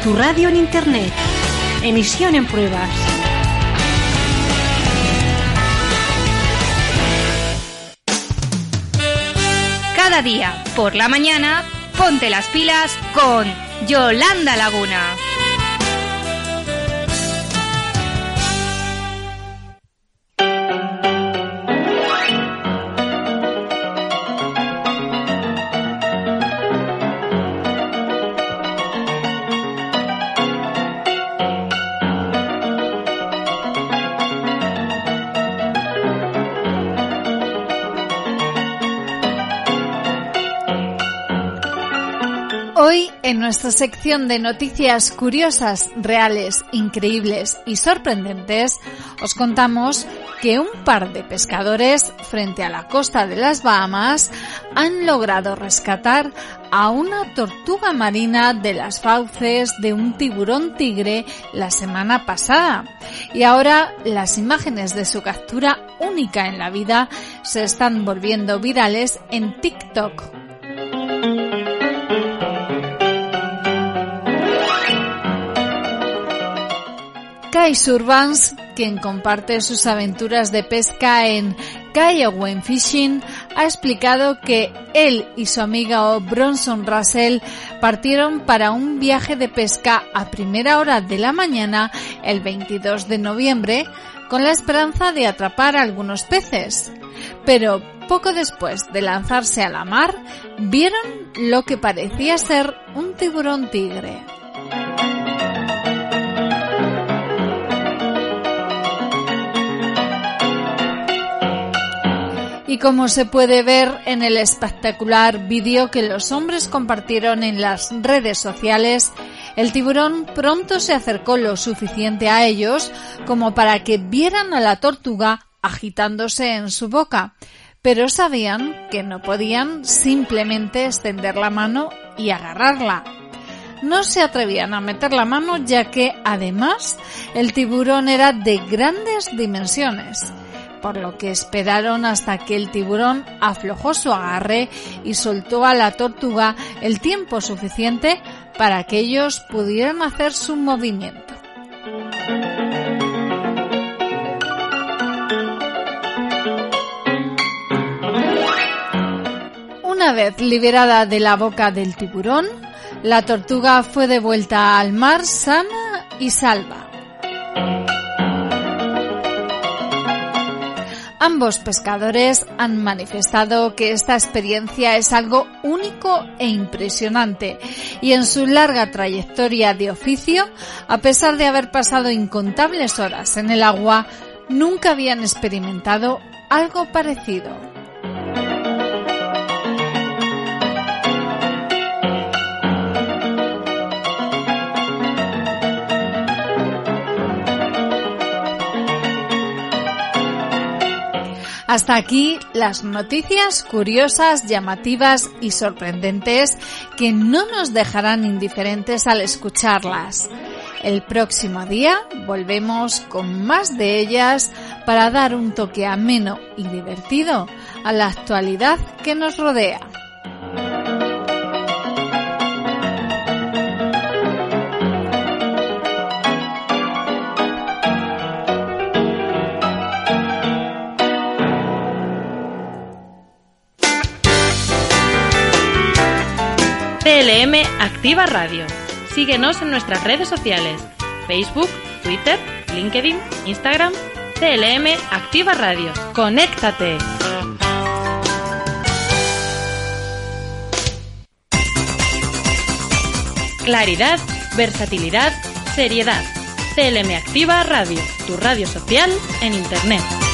tu radio en Internet. Emisión en pruebas. Día, por la mañana, ponte las pilas con Yolanda Laguna. En nuestra sección de noticias curiosas, reales, increíbles y sorprendentes, os contamos que un par de pescadores frente a la costa de las Bahamas han logrado rescatar a una tortuga marina de las fauces de un tiburón tigre la semana pasada. Y ahora las imágenes de su captura única en la vida se están volviendo virales en TikTok. Kai Survans, quien comparte sus aventuras de pesca en Kayawen Fishing, ha explicado que él y su amiga Bronson Russell partieron para un viaje de pesca a primera hora de la mañana el 22 de noviembre con la esperanza de atrapar algunos peces. Pero poco después de lanzarse a la mar, vieron lo que parecía ser un tiburón tigre. Y como se puede ver en el espectacular vídeo que los hombres compartieron en las redes sociales, el tiburón pronto se acercó lo suficiente a ellos como para que vieran a la tortuga agitándose en su boca, pero sabían que no podían simplemente extender la mano y agarrarla. No se atrevían a meter la mano ya que, además, el tiburón era de grandes dimensiones por lo que esperaron hasta que el tiburón aflojó su agarre y soltó a la tortuga el tiempo suficiente para que ellos pudieran hacer su movimiento. Una vez liberada de la boca del tiburón, la tortuga fue devuelta al mar sana y salva. Ambos pescadores han manifestado que esta experiencia es algo único e impresionante y en su larga trayectoria de oficio, a pesar de haber pasado incontables horas en el agua, nunca habían experimentado algo parecido. Hasta aquí las noticias curiosas, llamativas y sorprendentes que no nos dejarán indiferentes al escucharlas. El próximo día volvemos con más de ellas para dar un toque ameno y divertido a la actualidad que nos rodea. Activa Radio. Síguenos en nuestras redes sociales: Facebook, Twitter, LinkedIn, Instagram. CLM Activa Radio. ¡Conéctate! Claridad, versatilidad, seriedad. CLM Activa Radio, tu radio social en Internet.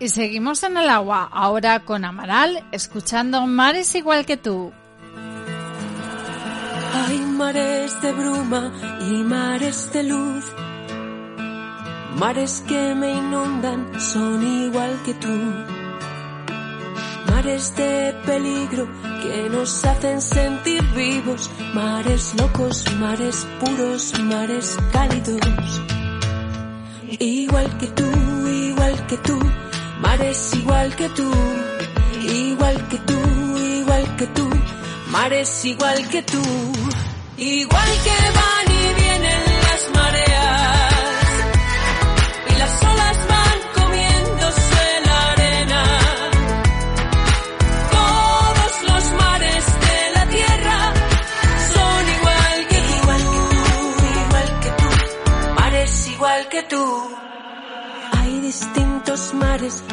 Y seguimos en el agua, ahora con Amaral, escuchando Mares igual que tú. Hay mares de bruma y mares de luz. Mares que me inundan son igual que tú. Mares de peligro que nos hacen sentir vivos. Mares locos, mares puros, mares cálidos. Igual que tú, igual que tú mares igual que tú, igual que tú, igual que tú, mares igual que tú, igual que van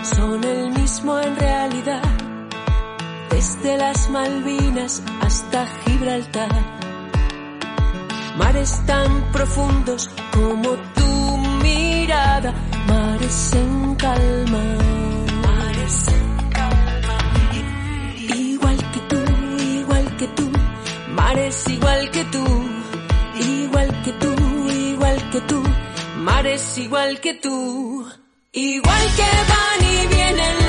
son el mismo en realidad. Desde las Malvinas hasta Gibraltar. Mares tan profundos como tu mirada. Mares en calma. Mares en calma. Igual que tú, igual que tú. Mares igual que tú. Igual que tú, igual que tú. Mares igual que tú. Igual que van y vienen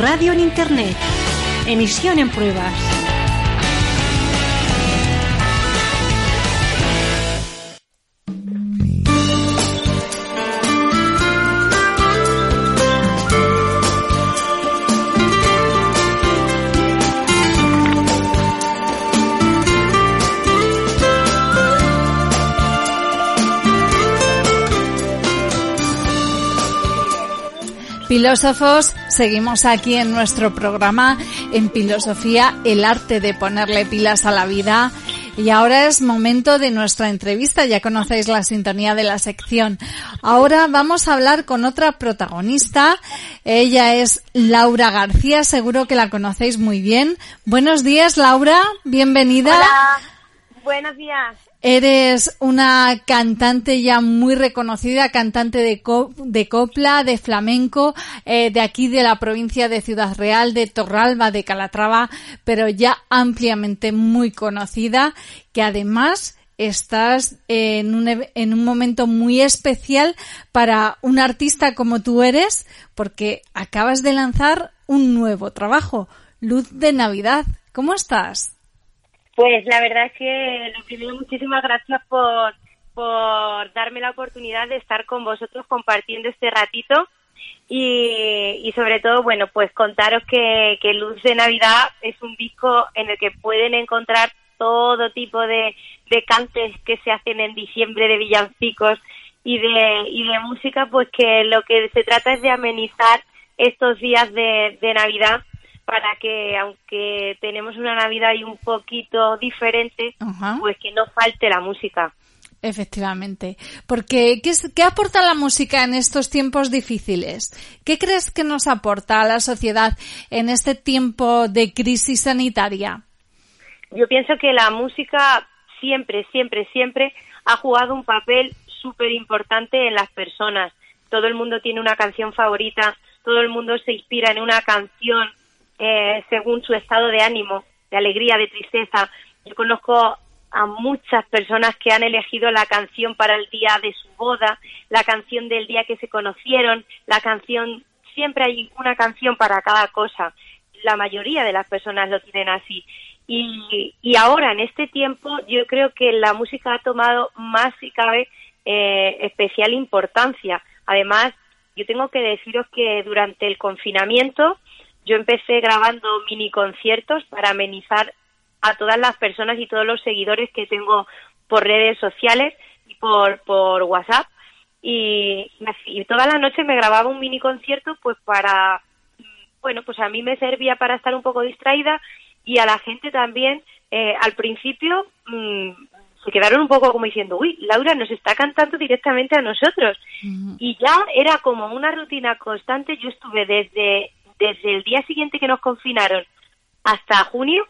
radio en Internet. Emisión en pruebas. Filósofos, seguimos aquí en nuestro programa en Filosofía, el arte de ponerle pilas a la vida. Y ahora es momento de nuestra entrevista, ya conocéis la sintonía de la sección. Ahora vamos a hablar con otra protagonista. Ella es Laura García, seguro que la conocéis muy bien. Buenos días, Laura, bienvenida. Hola, buenos días. Eres una cantante ya muy reconocida, cantante de, de copla, de flamenco, eh, de aquí de la provincia de Ciudad Real, de Torralba, de Calatrava, pero ya ampliamente muy conocida, que además estás en un, en un momento muy especial para un artista como tú eres, porque acabas de lanzar un nuevo trabajo, Luz de Navidad. ¿Cómo estás? Pues la verdad es que lo primero, muchísimas gracias por, por darme la oportunidad de estar con vosotros compartiendo este ratito y, sobre todo, bueno, pues contaros que, que Luz de Navidad es un disco en el que pueden encontrar todo tipo de, de cantes que se hacen en diciembre de villancicos y de, y de música, pues que lo que se trata es de amenizar estos días de, de Navidad para que aunque tenemos una Navidad y un poquito diferente, pues que no falte la música. Efectivamente. Porque, ¿qué, ¿qué, aporta la música en estos tiempos difíciles? ¿Qué crees que nos aporta a la sociedad en este tiempo de crisis sanitaria? Yo pienso que la música siempre, siempre, siempre ha jugado un papel súper importante en las personas. Todo el mundo tiene una canción favorita, todo el mundo se inspira en una canción eh, según su estado de ánimo, de alegría, de tristeza. Yo conozco a muchas personas que han elegido la canción para el día de su boda, la canción del día que se conocieron, la canción, siempre hay una canción para cada cosa. La mayoría de las personas lo tienen así. Y, y ahora, en este tiempo, yo creo que la música ha tomado más, si cabe, eh, especial importancia. Además, yo tengo que deciros que durante el confinamiento, yo empecé grabando mini conciertos para amenizar a todas las personas y todos los seguidores que tengo por redes sociales y por, por WhatsApp. Y, y toda la noche me grababa un mini concierto pues para, bueno, pues a mí me servía para estar un poco distraída y a la gente también, eh, al principio, mmm, se quedaron un poco como diciendo, uy, Laura nos está cantando directamente a nosotros. Y ya era como una rutina constante. Yo estuve desde desde el día siguiente que nos confinaron hasta junio,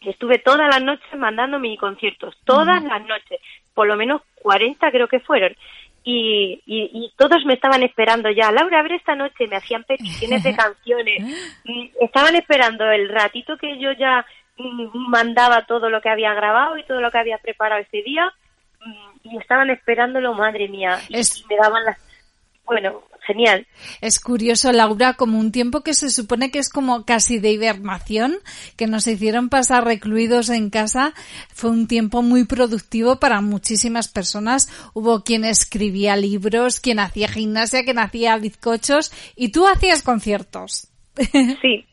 estuve todas las noches mandando mis conciertos, todas las noches, por lo menos 40 creo que fueron. Y, y, todos me estaban esperando ya. Laura, a ver esta noche, me hacían peticiones de canciones. Estaban esperando el ratito que yo ya mm, mandaba todo lo que había grabado y todo lo que había preparado ese día. Mm, y estaban esperándolo, madre mía. Y me daban las bueno, genial. Es curioso, Laura, como un tiempo que se supone que es como casi de hibernación, que nos hicieron pasar recluidos en casa, fue un tiempo muy productivo para muchísimas personas. Hubo quien escribía libros, quien hacía gimnasia, quien hacía bizcochos y tú hacías conciertos. Sí,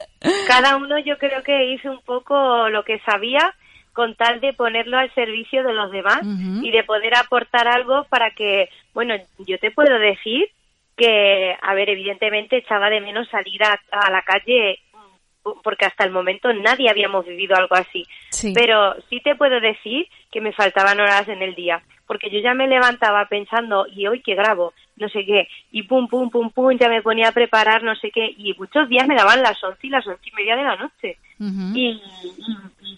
cada uno yo creo que hizo un poco lo que sabía con tal de ponerlo al servicio de los demás y de poder aportar algo para que, bueno, yo te puedo decir que, a ver, evidentemente echaba de menos salir a, la calle porque hasta el momento nadie habíamos vivido algo así. Pero sí te puedo decir que me faltaban horas en el día, porque yo ya me levantaba pensando, y hoy que grabo, no sé qué, y pum, pum, pum, pum, ya me ponía a preparar, no sé qué, y muchos días me daban las once y las once y media de la noche. y,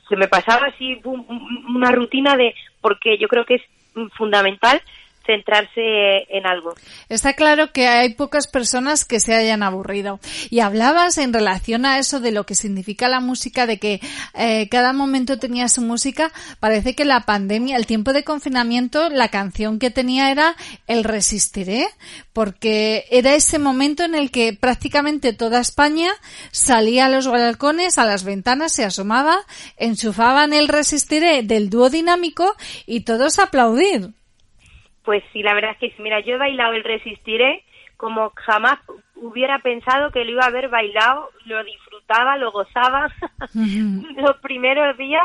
se me pasaba así una rutina de, porque yo creo que es fundamental centrarse en algo. Está claro que hay pocas personas que se hayan aburrido. Y hablabas en relación a eso de lo que significa la música, de que eh, cada momento tenía su música. Parece que la pandemia, el tiempo de confinamiento, la canción que tenía era El Resistiré, porque era ese momento en el que prácticamente toda España salía a los balcones, a las ventanas, se asomaba, enchufaban El Resistiré del dúo dinámico y todos aplaudir. Pues sí, la verdad es que mira, yo he bailado el Resistiré como jamás hubiera pensado que lo iba a haber bailado, lo disfrutaba, lo gozaba los primeros días,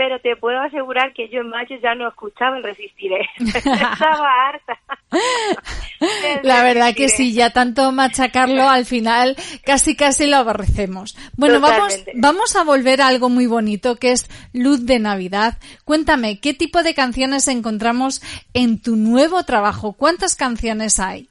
pero te puedo asegurar que yo en mayo ya no escuchaba el Resistiré. Estaba harta. La verdad que sí, ya tanto machacarlo al final casi casi lo aborrecemos. Bueno, vamos, vamos a volver a algo muy bonito que es Luz de Navidad. Cuéntame, ¿qué tipo de canciones encontramos en tu nuevo trabajo? ¿Cuántas canciones hay?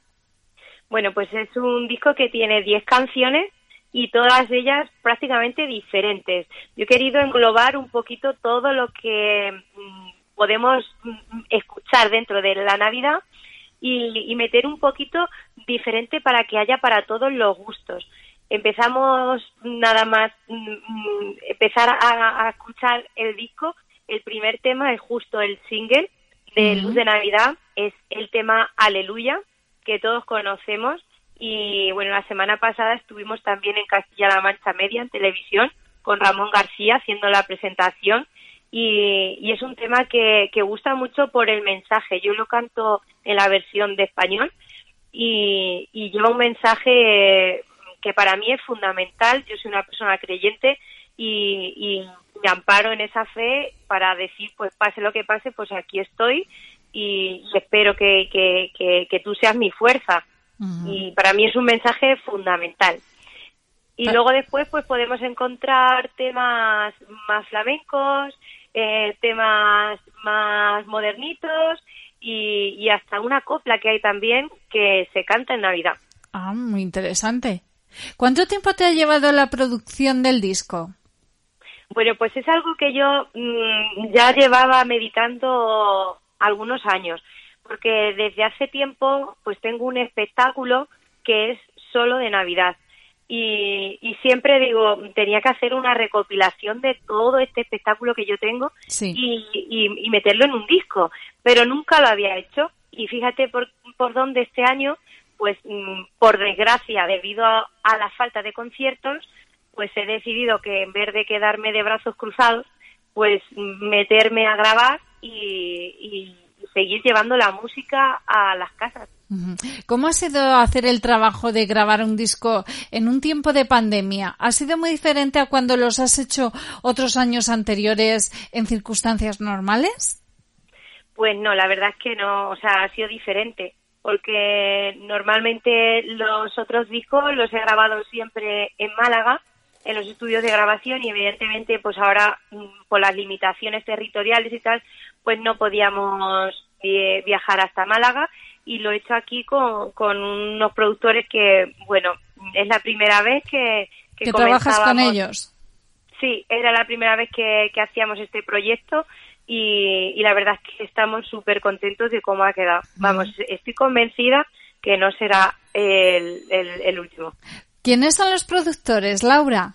Bueno, pues es un disco que tiene 10 canciones y todas ellas prácticamente diferentes. Yo he querido englobar un poquito todo lo que mm, podemos mm, escuchar dentro de la Navidad y, meter un poquito diferente para que haya para todos los gustos. Empezamos nada más mm, empezar a, escuchar el disco. El primer tema es justo el single de Luz de Navidad, es el tema Aleluya, que todos conocemos y bueno, la semana pasada estuvimos también en Castilla-La Mancha Media, en televisión, con Ramón García haciendo la presentación. Y, es un tema que, que, gusta mucho por el mensaje. Yo lo canto en la versión de español y, lleva un mensaje que para mí es fundamental. Yo soy una persona creyente y, me amparo en esa fe para decir, pues pase lo que pase, pues aquí estoy y espero que, que, que tú seas mi fuerza y para mí es un mensaje fundamental. Y ah. luego después pues podemos encontrar temas más flamencos, eh, temas más modernitos y, y hasta una copla que hay también que se canta en Navidad. Ah, muy interesante. ¿Cuánto tiempo te ha llevado la producción del disco? Bueno, pues es algo que yo mm, ya llevaba meditando algunos años porque desde hace tiempo pues tengo un espectáculo que es solo de Navidad. Y, siempre digo, tenía que hacer una recopilación de todo este espectáculo que yo tengo y, meterlo en un disco, pero nunca lo había hecho. Y fíjate por, por dónde este año, pues mm, por desgracia, debido a, la falta de conciertos, pues he decidido que en vez de quedarme de brazos cruzados, pues meterme a grabar y, seguir llevando la música a las casas. ¿Cómo ha sido hacer el trabajo de grabar un disco en un tiempo de pandemia? ¿Ha sido muy diferente a cuando los has hecho otros años anteriores en circunstancias normales? Pues no, la verdad es que no, o sea, ha sido diferente, porque normalmente los otros discos los he grabado siempre en Málaga, en los estudios de grabación y evidentemente pues ahora mm, por las limitaciones territoriales y tal, pues no podíamos eh, viajar hasta Málaga y lo he hecho aquí con, con unos productores que, bueno, es la primera vez que... Que, trabajas con ellos. Sí, era la primera vez que, hacíamos este proyecto y, la verdad es que estamos súper contentos de cómo ha quedado. Vamos, estoy convencida que no será el, el, último. ¿Quiénes son los productores, Laura?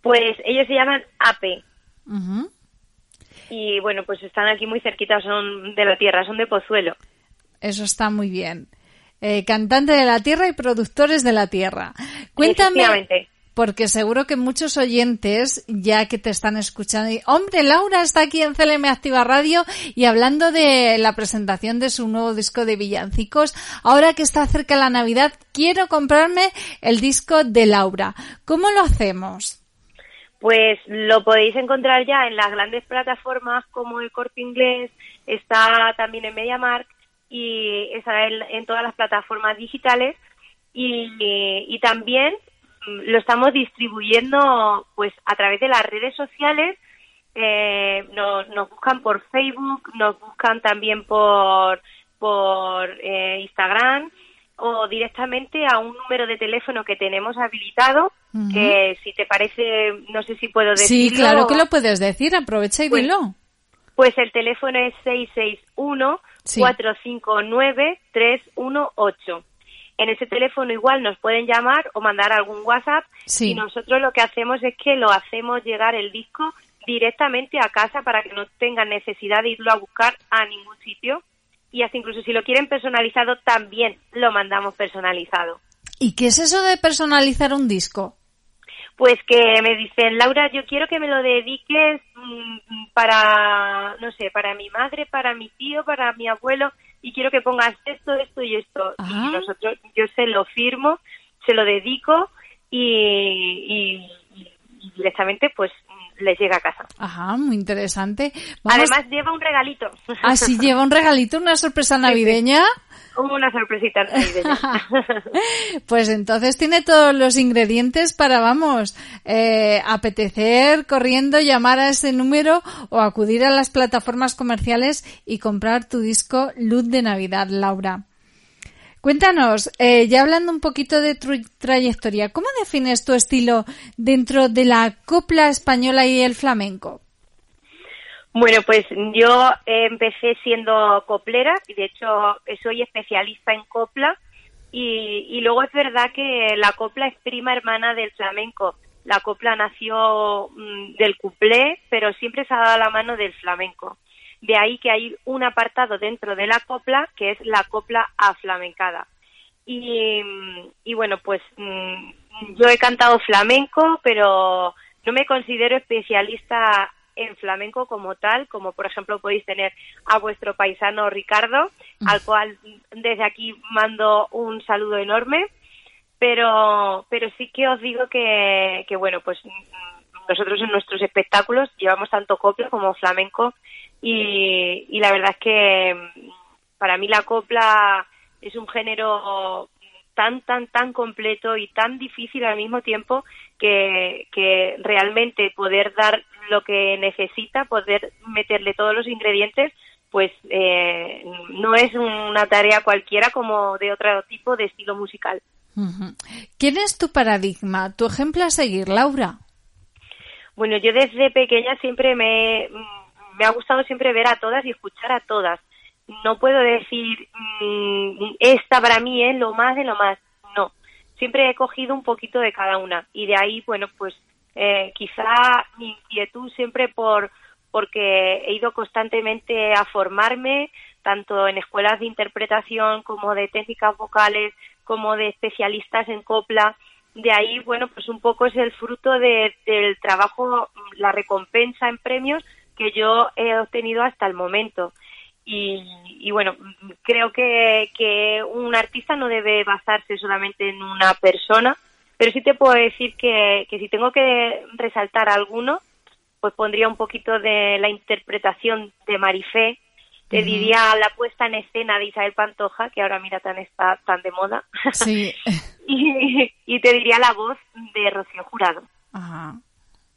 Pues ellos se llaman APE y bueno, pues están aquí muy cerquita, son de la tierra, son de Pozuelo. Eso está muy bien. Eh, cantante de la tierra y productores de la tierra. Cuéntame, porque seguro que muchos oyentes, ya que te están escuchando, y, hombre, Laura está aquí en CLM Activa Radio y hablando de la presentación de su nuevo disco de villancicos, ahora que está cerca la Navidad, quiero comprarme el disco de Laura. ¿Cómo lo hacemos? pues lo podéis encontrar ya en las grandes plataformas como el Corte Inglés, está también en MediaMark y está en, todas las plataformas digitales y, también mm, lo estamos distribuyendo pues a través de las redes sociales eh, nos, buscan por Facebook nos buscan también por por eh, Instagram o directamente a un número de teléfono que tenemos habilitado, que si te parece, no sé si puedo decirlo. Sí, claro que lo puedes decir, aprovecha y pues, dilo. Pues el teléfono es 661-459-318. En ese teléfono igual nos pueden llamar o mandar algún WhatsApp y nosotros lo que hacemos es que lo hacemos llegar el disco directamente a casa para que no tengan necesidad de irlo a buscar a ningún sitio y hasta incluso si lo quieren personalizado también lo mandamos personalizado. ¿Y qué es eso de personalizar un disco? Pues que me dicen, Laura, yo quiero que me lo dediques mm, para, no sé, para mi madre, para mi tío, para mi abuelo, y quiero que pongas esto, esto y esto. Y nosotros, yo se lo firmo, se lo dedico y, y- y directamente pues les llega a casa. Ajá, muy interesante. Vamos- Además lleva un regalito. Ah, sí, lleva un regalito, una sorpresa navideña. Una sorpresita navideña. Pues entonces tiene todos los ingredientes para, vamos, eh, apetecer corriendo, llamar a ese número o acudir a las plataformas comerciales y comprar tu disco Luz de Navidad, Laura. Cuéntanos, eh, ya hablando un poquito de tu trayectoria, ¿cómo defines tu estilo dentro de la copla española y el flamenco? Bueno, pues yo empecé siendo coplera y de hecho soy especialista en copla y, luego es verdad que la copla es prima hermana del flamenco. La copla nació mm, del cuplé, pero siempre se ha dado la mano del flamenco. De ahí que hay un apartado dentro de la copla que es la copla aflamencada. Y, mm, y bueno, pues mm, yo he cantado flamenco, pero no me considero especialista en flamenco como tal, como por ejemplo podéis tener a vuestro paisano Ricardo, al cual desde aquí mando un saludo enorme, pero pero sí que os digo que, que bueno, pues mm, nosotros en nuestros espectáculos llevamos tanto copla como flamenco y, la verdad es que mm, para mí la copla es un género tan, tan, tan completo y tan difícil al mismo tiempo que, realmente poder dar lo que necesita, poder meterle todos los ingredientes, pues eh, no es una tarea cualquiera como de otro tipo de estilo musical. ¿Quién es tu paradigma, tu ejemplo a seguir, Laura? Bueno, yo desde pequeña siempre me, me ha gustado siempre ver a todas y escuchar a todas. No puedo decir, mm, esta para mí es lo más de lo más. No, siempre he cogido un poquito de cada una. Y de ahí, bueno, pues eh, quizá mi inquietud siempre por porque he ido constantemente a formarme, tanto en escuelas de interpretación como de técnicas vocales, como de especialistas en copla. De ahí, bueno, pues un poco es el fruto de- del trabajo, la recompensa en premios que yo he obtenido hasta el momento. Y, y bueno, creo que, que un artista no debe basarse solamente en una persona, pero sí te puedo decir que, que si tengo que resaltar alguno, pues pondría un poquito de la interpretación de Marifé, te diría la puesta en escena de Isabel Pantoja, que ahora mira tan está tan de moda, Sí. y, y te diría la voz de Rocío Jurado. Ajá.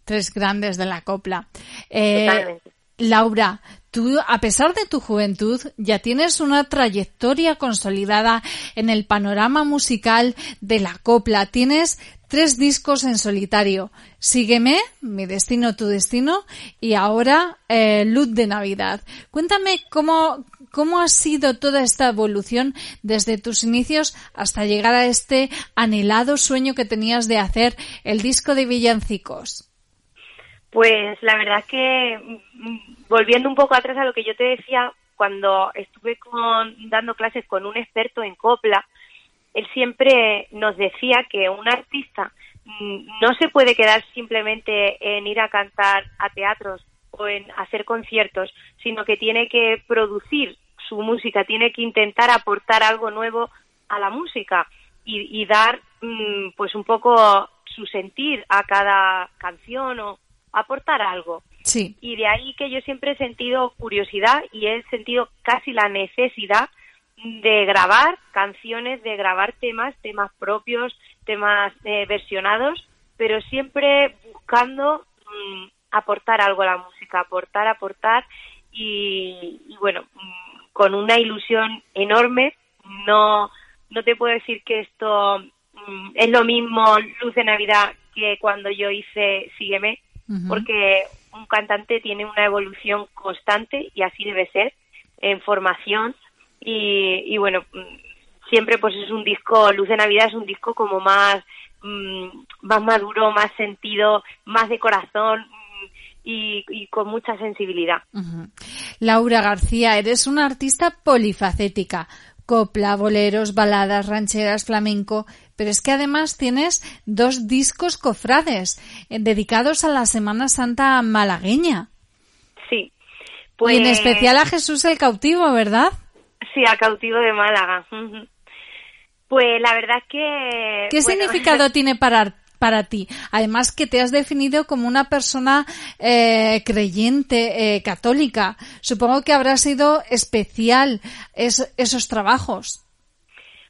Tres grandes de la copla. Eh, Totalmente. Laura, tú, a pesar de tu juventud, ya tienes una trayectoria consolidada en el panorama musical de la copla. Tienes tres discos en solitario. Sígueme, Mi Destino, Tu Destino, y ahora eh, Luz de Navidad. Cuéntame cómo, cómo ha sido toda esta evolución desde tus inicios hasta llegar a este anhelado sueño que tenías de hacer el disco de villancicos. Pues la verdad es que mm, volviendo un poco atrás a lo que yo te decía, cuando estuve dando clases con un experto en copla, él siempre nos decía que un artista mm, no se puede quedar simplemente en ir a cantar a teatros o en hacer conciertos, sino que tiene que producir su música, tiene que intentar aportar algo nuevo a la música y, y dar mm, pues un poco su sentir a cada canción o aportar algo. Sí. Y de ahí que yo siempre he sentido curiosidad y he sentido casi la necesidad de grabar canciones, de grabar temas, temas propios, temas eh, versionados, pero siempre buscando mm, aportar algo a la música, aportar, aportar y, y bueno, mm, con una ilusión enorme. No, no te puedo decir que esto mm, es lo mismo Luz de Navidad que cuando yo hice Sígueme, porque un cantante tiene una evolución constante y así debe ser en formación y, y bueno, mm, siempre pues es un disco, Luz de Navidad es un disco como más, mm, más maduro, más sentido, más de corazón y, y con mucha sensibilidad. Laura García, eres una artista polifacética. Copla, boleros, baladas, rancheras, flamenco, pero es que además tienes dos discos cofrades eh, dedicados a la Semana Santa malagueña. Sí. Y en especial a Jesús el cautivo, ¿verdad? Sí, a cautivo de Málaga. Pues la verdad es que... ¿Qué significado tiene para, para ti? Además que te has definido como una persona eh, creyente, eh, católica. Supongo que habrá sido especial esos trabajos.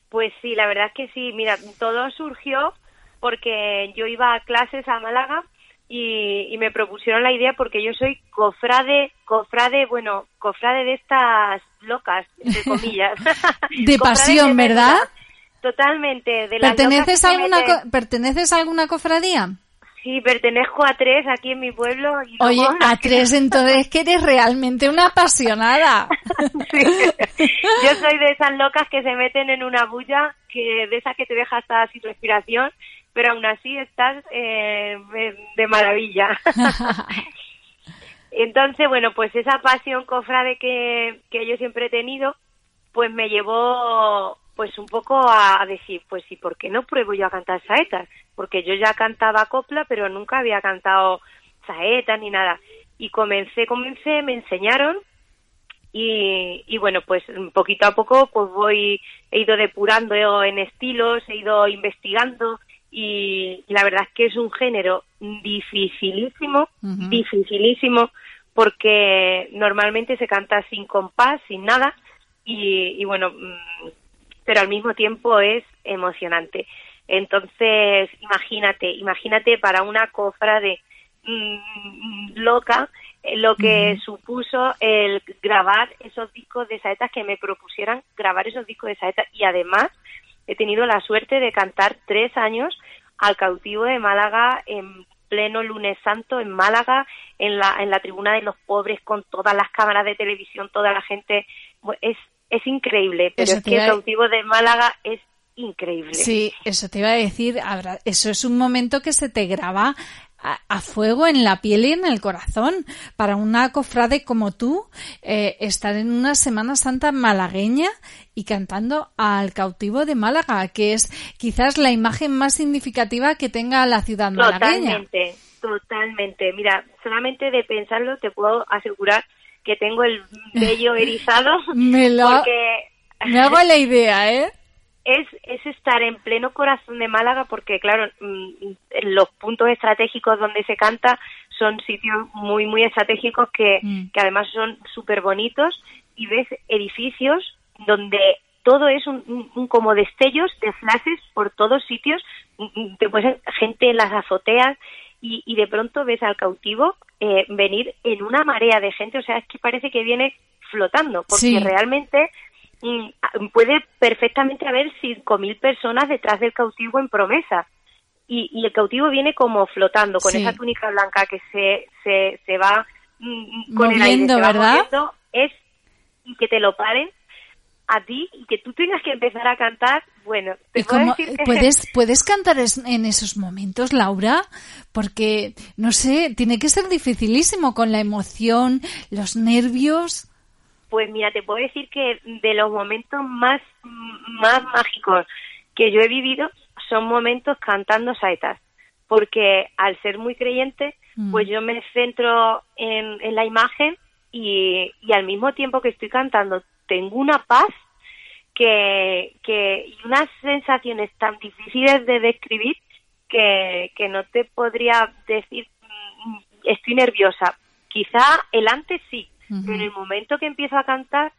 Pues sí, la verdad es que sí. Mira, todo surgió porque yo iba a clases a Málaga y, me propusieron la idea porque yo soy cofrade, cofrade, bueno, cofrade de estas locas, entre comillas. de pasión, ¿verdad? Totalmente. De ¿Perteneces, a alguna, ¿Perteneces a alguna cofradía? Sí, pertenezco a tres aquí en mi pueblo. Y Oye, a tres, entonces que eres realmente una apasionada. Yo soy de esas locas que se meten en una bulla, que de esas que te deja hasta sin respiración, pero aún así estás eh, de maravilla. Entonces, bueno, pues esa pasión cofrade que, que yo siempre he tenido, pues me llevó pues un poco a, decir, pues sí, ¿por qué no pruebo yo a cantar saetas? Porque yo ya cantaba copla, pero nunca había cantado saetas ni nada. Y comencé, comencé, me enseñaron y, y bueno, pues poquito a poco pues voy, he ido depurando en estilos, he ido investigando y la verdad es que es un género dificilísimo, dificilísimo, porque normalmente se canta sin compás, sin nada, y, y bueno, mm, pero al mismo tiempo es emocionante. Entonces, imagínate, imagínate para una cofra de mm, loca eh, lo que supuso el grabar esos discos de saetas que me propusieran grabar esos discos de saetas. Y además he tenido la suerte de cantar tres años al cautivo de Málaga en pleno lunes santo en Málaga en la en la tribuna de los pobres con todas las cámaras de televisión toda la gente. Es es increíble, pero es que el cautivo de Málaga es increíble. Sí, eso te iba a decir, eso es un momento que se te graba a, fuego en la piel y en el corazón. Para una cofrade como tú, eh, estar en una Semana Santa malagueña y cantando al cautivo de Málaga, que es quizás la imagen más significativa que tenga la ciudad malagueña. Totalmente, totalmente. Mira, solamente de pensarlo te puedo asegurar que tengo el vello erizado. me lo... Me hago la idea, ¿eh? Es, es estar en pleno corazón de Málaga porque, claro, mm, los puntos estratégicos donde se canta son sitios muy, muy estratégicos que, mm. que además son súper bonitos y ves edificios donde todo es un, un, como destellos de flashes por todos sitios, mm, te puedes gente en las azoteas y, y de pronto ves al cautivo eh, venir en una marea de gente, o sea, es que parece que viene flotando, porque realmente mm, puede perfectamente haber 5.000 personas detrás del cautivo en promesa. Y, y el cautivo viene como flotando, con esa túnica blanca que se, se, se va mm, con el aire, ¿verdad? es y que te lo paren a ti y que tú tengas que empezar a cantar, bueno, te puedo decir que... ¿Puedes, ¿Puedes cantar en esos momentos, Laura? Porque, no sé, tiene que ser dificilísimo con la emoción, los nervios. Pues mira, te puedo decir que de los momentos más, más mágicos que yo he vivido son momentos cantando saetas. Porque al ser muy creyente, mm. pues yo me centro en, en la imagen y, y al mismo tiempo que estoy cantando tengo una paz que, que y unas sensaciones tan difíciles de describir que, que no te podría decir mm, estoy nerviosa. Quizá el antes sí, pero en el momento que empiezo a cantar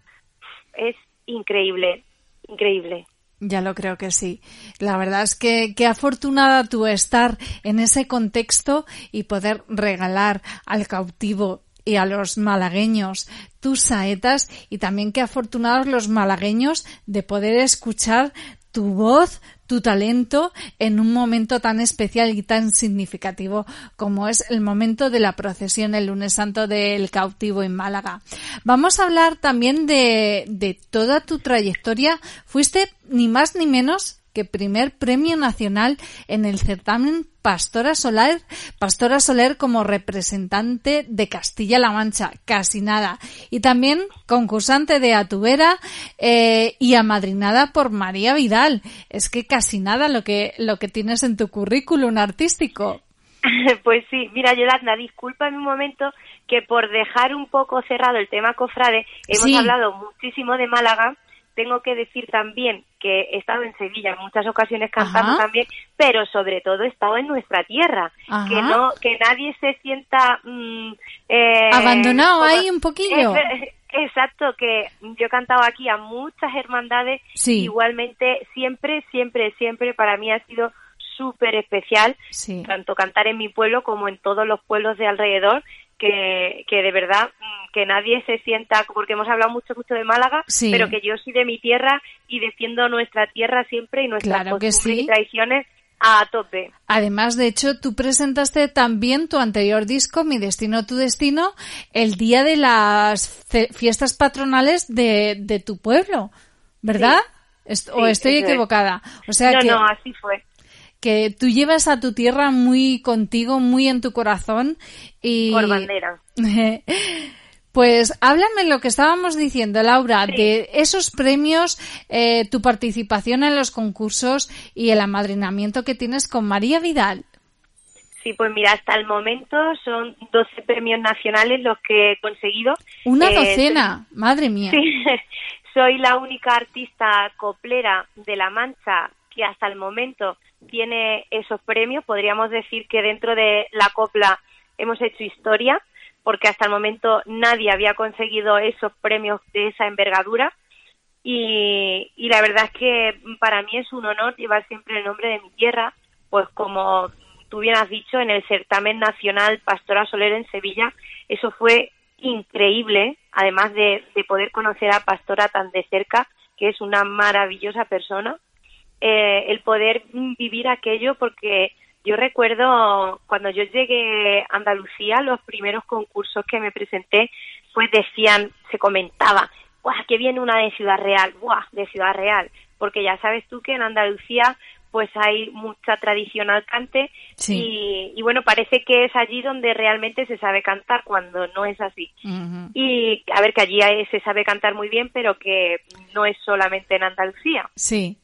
es increíble, increíble. Ya lo creo que sí. La verdad es que qué afortunada tú estar en ese contexto y poder regalar al cautivo y a los malagueños tus saetas y también qué afortunados los malagueños de poder escuchar tu voz, tu talento en un momento tan especial y tan significativo como es el momento de la procesión el lunes santo del cautivo en Málaga. Vamos a hablar también de, de toda tu trayectoria. Fuiste ni más ni menos que primer premio nacional en el certamen Pastora Soler, Pastora Soler como representante de Castilla-La Mancha, casi nada. Y también concursante de Atubera eh, y amadrinada por María Vidal. Es que casi nada lo que, lo que tienes en tu currículum artístico. Pues sí, mira Yolanda, disculpa un momento que por dejar un poco cerrado el tema cofrade, hemos hablado muchísimo de Málaga, tengo que decir también que he estado en Sevilla en muchas ocasiones cantando también, pero sobre todo he estado en nuestra tierra, que no que nadie se sienta mm, eh, abandonado ahí un poquillo. exacto, que yo he cantado aquí a muchas hermandades, igualmente siempre, siempre, siempre para mí ha sido súper especial, tanto cantar en mi pueblo como en todos los pueblos de alrededor que, que de verdad mm, que nadie se sienta, porque hemos hablado mucho mucho de Málaga, pero que yo soy de mi tierra y defiendo nuestra tierra siempre y nuestras claro y tradiciones a tope. Además, de hecho, tú presentaste también tu anterior disco, Mi Destino, Tu Destino, el día de las fiestas patronales de, de tu pueblo, ¿verdad? ¿O estoy equivocada? O sea no, no, así fue que tú llevas a tu tierra muy contigo, muy en tu corazón y... Por bandera. Pues háblame lo que estábamos diciendo, Laura, de esos premios, eh, tu participación en los concursos y el amadrinamiento que tienes con María Vidal. Sí, pues mira, hasta el momento son 12 premios nacionales los que he conseguido. Una eh, docena, madre mía. Sí, soy la única artista coplera de La Mancha que hasta el momento tiene esos premios. Podríamos decir que dentro de la copla hemos hecho historia, porque hasta el momento nadie había conseguido esos premios de esa envergadura. Y, la verdad es que para mí es un honor llevar siempre el nombre de mi tierra, pues como tú bien has dicho, en el certamen nacional Pastora Soler en Sevilla, eso fue increíble, además de poder conocer a Pastora tan de cerca, que es una maravillosa persona eh, el poder vivir aquello porque yo recuerdo cuando yo llegué a Andalucía, los primeros concursos que me presenté, pues decían, se comentaba, ¡guau, que viene una de Ciudad Real! ¡Guau, de Ciudad Real! Porque ya sabes tú que en Andalucía pues hay mucha tradición al cante y, bueno, parece que es allí donde realmente se sabe cantar cuando no es así. Y a ver que allí se sabe cantar muy bien, pero que no es solamente en Andalucía. Sí.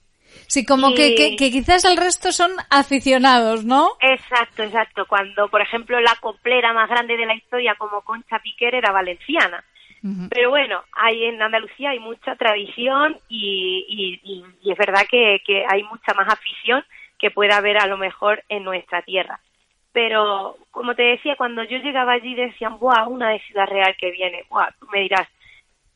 Sí, como que, que, quizás el resto son aficionados, ¿no? Exacto, exacto. Cuando, por ejemplo, la coplera más grande de la historia como Concha Piquer era valenciana. Pero bueno, hay en Andalucía hay mucha tradición y, y, es verdad que, que, hay mucha más afición que puede haber a lo mejor en nuestra tierra. Pero, como te decía, cuando yo llegaba allí decían, ¡buah, una de Ciudad Real que viene! ¡buah, tú me dirás!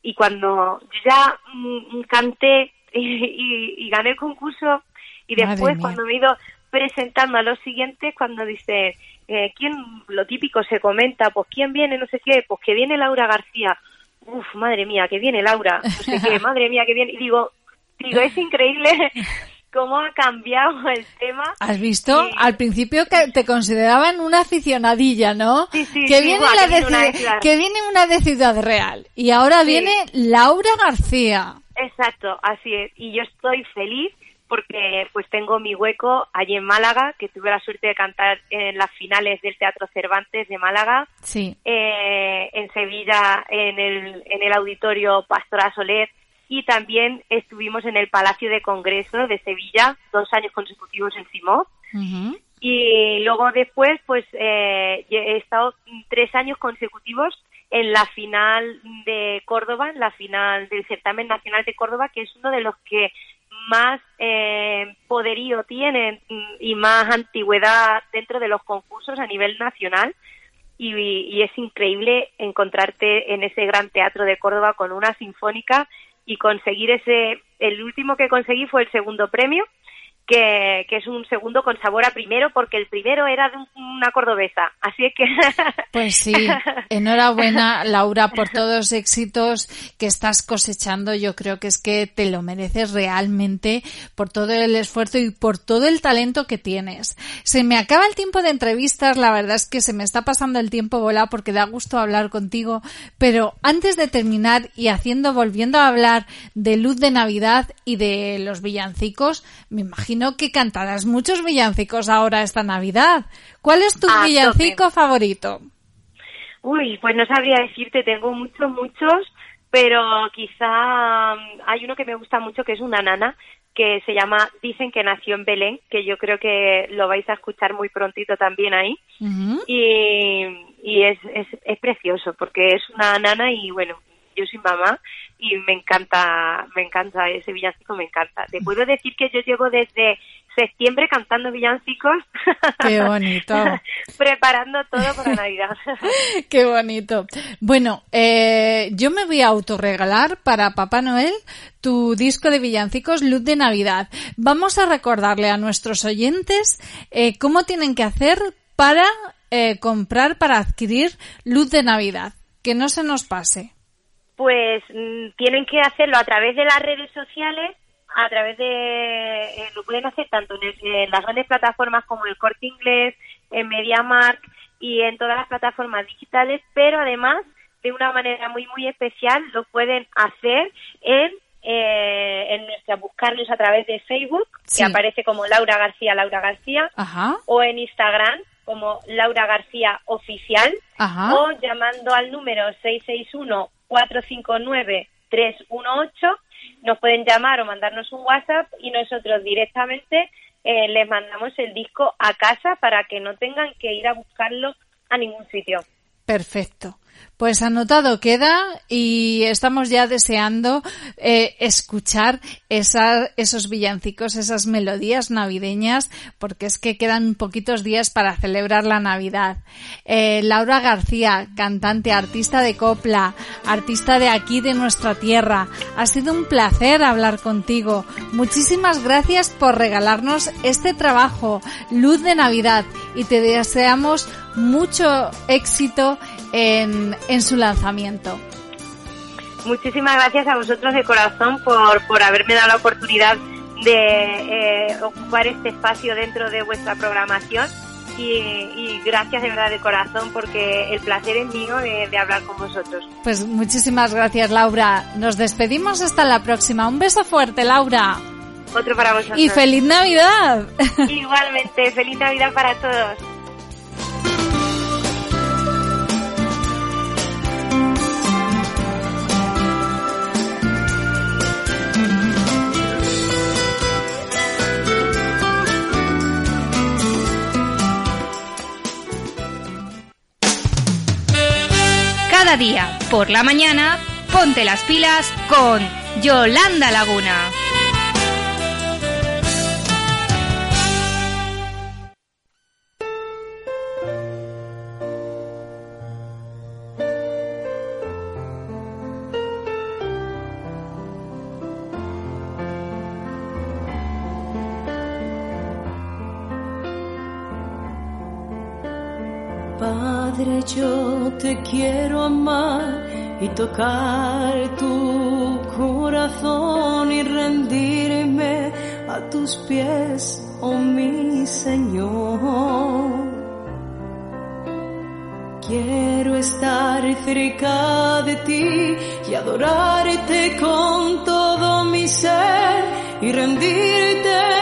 Y cuando ya mm, canté y, gané el concurso y después cuando me he ido presentando a los siguientes, cuando dice, eh, ¿quién, lo típico se comenta, pues quién viene, no sé qué, pues que viene Laura García, uf, madre mía, que viene Laura, no sé qué, madre mía, que viene, y digo, digo, es increíble cómo ha cambiado el tema. ¿Has visto? Al principio que te consideraban una aficionadilla, ¿no? Sí, sí, que, viene la que, viene una que viene una de Ciudad Real. Y ahora viene Laura García. Exacto, así es. Y yo estoy feliz porque pues tengo mi hueco allí en Málaga, que tuve la suerte de cantar en las finales del Teatro Cervantes de Málaga, sí. Eh, en Sevilla en el, en el Auditorio Pastora Soler y también estuvimos en el Palacio de Congreso de Sevilla dos años consecutivos en Simó. Y luego después pues eh, he estado tres años consecutivos en la final de Córdoba, en la final del certamen nacional de Córdoba, que es uno de los que más eh, poderío tienen y más antigüedad dentro de los concursos a nivel nacional. Y, es increíble encontrarte en ese gran teatro de Córdoba con una sinfónica y conseguir ese, el último que conseguí fue el segundo premio que, es un segundo con sabor a primero, porque el primero era de una cordobesa. Así que. Pues sí, enhorabuena, Laura, por todos los éxitos que estás cosechando. Yo creo que es que te lo mereces realmente por todo el esfuerzo y por todo el talento que tienes. Se me acaba el tiempo de entrevistas, la verdad es que se me está pasando el tiempo volado porque da gusto hablar contigo, pero antes de terminar y haciendo, volviendo a hablar de luz de Navidad y de los villancicos, me imagino que cantarás muchos villancicos ahora esta Navidad. ¿Cuál es tu villancico favorito? Uy, pues no sabría decirte, tengo muchos, muchos, pero quizá mm, hay uno que me gusta mucho que es una nana que se llama Dicen que nació en Belén, que yo creo que lo vais a escuchar muy prontito también ahí. Y, y es, es, es precioso porque es una nana y bueno, yo soy mamá y me encanta, me encanta ese villancico, me encanta. Te puedo decir que yo llevo desde septiembre cantando villancicos. Qué bonito. preparando todo para Navidad. Qué bonito. Bueno, eh, yo me voy a autorregalar para Papá Noel tu disco de villancicos Luz de Navidad. Vamos a recordarle a nuestros oyentes eh, cómo tienen que hacer para eh, comprar, para adquirir Luz de Navidad. Que no se nos pase pues mm, tienen que hacerlo a través de las redes sociales, a través de, eh, lo pueden hacer tanto en, las grandes plataformas como el Corte Inglés, en MediaMark y en todas las plataformas digitales, pero además de una manera muy muy especial lo pueden hacer en eh, en nuestra buscarlos a través de Facebook, que aparece como Laura García, Laura García, o en Instagram como Laura García Oficial, o llamando al número 661 459-318. Nos pueden llamar o mandarnos un WhatsApp y nosotros directamente eh, les mandamos el disco a casa para que no tengan que ir a buscarlo a ningún sitio. Perfecto. Pues anotado queda y estamos ya deseando eh, escuchar esos villancicos, esas melodías navideñas, porque es que quedan poquitos días para celebrar la Navidad. Eh, Laura García, cantante, artista de copla, artista de aquí de nuestra tierra, ha sido un placer hablar contigo. Muchísimas gracias por regalarnos este trabajo, Luz de Navidad, y te deseamos mucho éxito en, en su lanzamiento. Muchísimas gracias a vosotros de corazón por, por haberme dado la oportunidad de eh, ocupar este espacio dentro de vuestra programación y, gracias de verdad de corazón porque el placer es mío de, de, hablar con vosotros. Pues muchísimas gracias Laura. Nos despedimos hasta la próxima. Un beso fuerte Laura. Otro para vosotros. Y feliz Navidad. Igualmente, feliz Navidad para todos. Día, por la mañana, ponte las pilas con Yolanda Laguna. Tocar tu corazón y rendirme a tus pies, oh mi Señor. Quiero estar cerca de ti y adorarte con todo mi ser y rendirte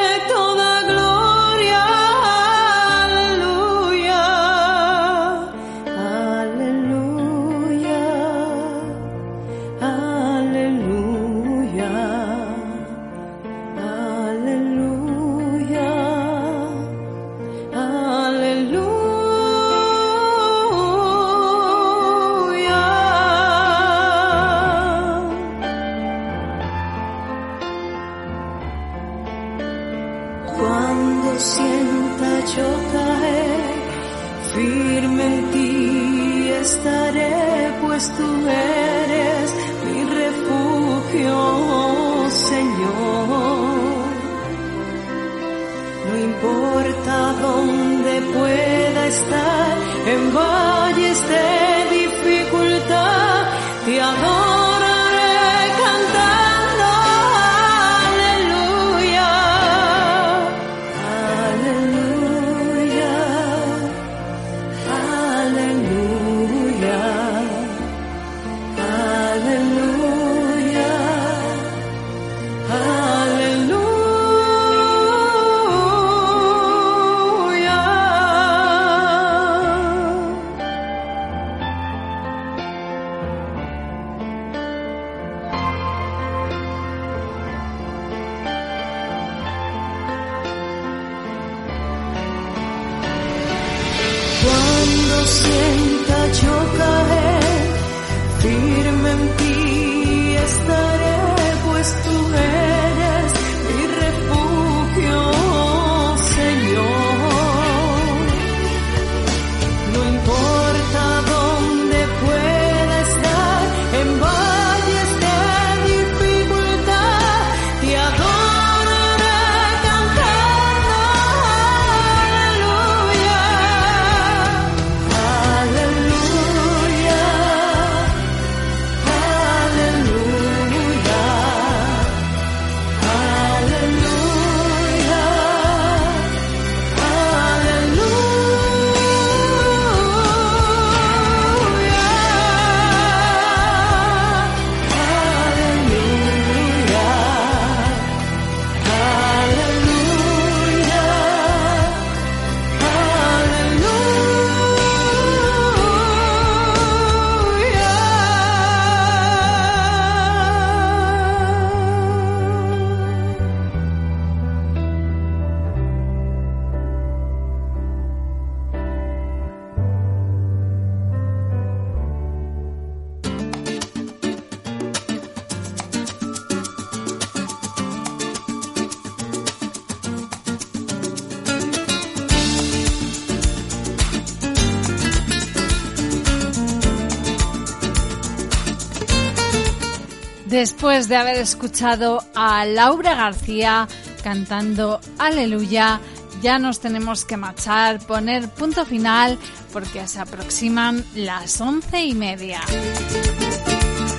Después de haber escuchado a Laura García cantando Aleluya, ya nos tenemos que marchar, poner punto final, porque se aproximan las once y media.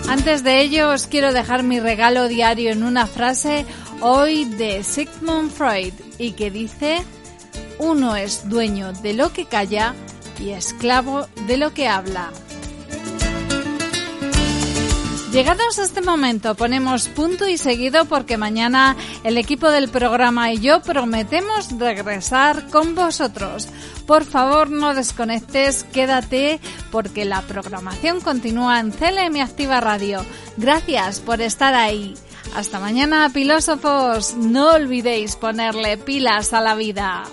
Antes de ello, os quiero dejar mi regalo diario en una frase hoy de Sigmund Freud y que dice, uno es dueño de lo que calla y esclavo de lo que habla. Llegados a este momento, ponemos punto y seguido porque mañana el equipo del programa y yo prometemos regresar con vosotros. Por favor, no desconectes, quédate porque la programación continúa en CLM Activa Radio. Gracias por estar ahí. Hasta mañana, filósofos. No olvidéis ponerle pilas a la vida.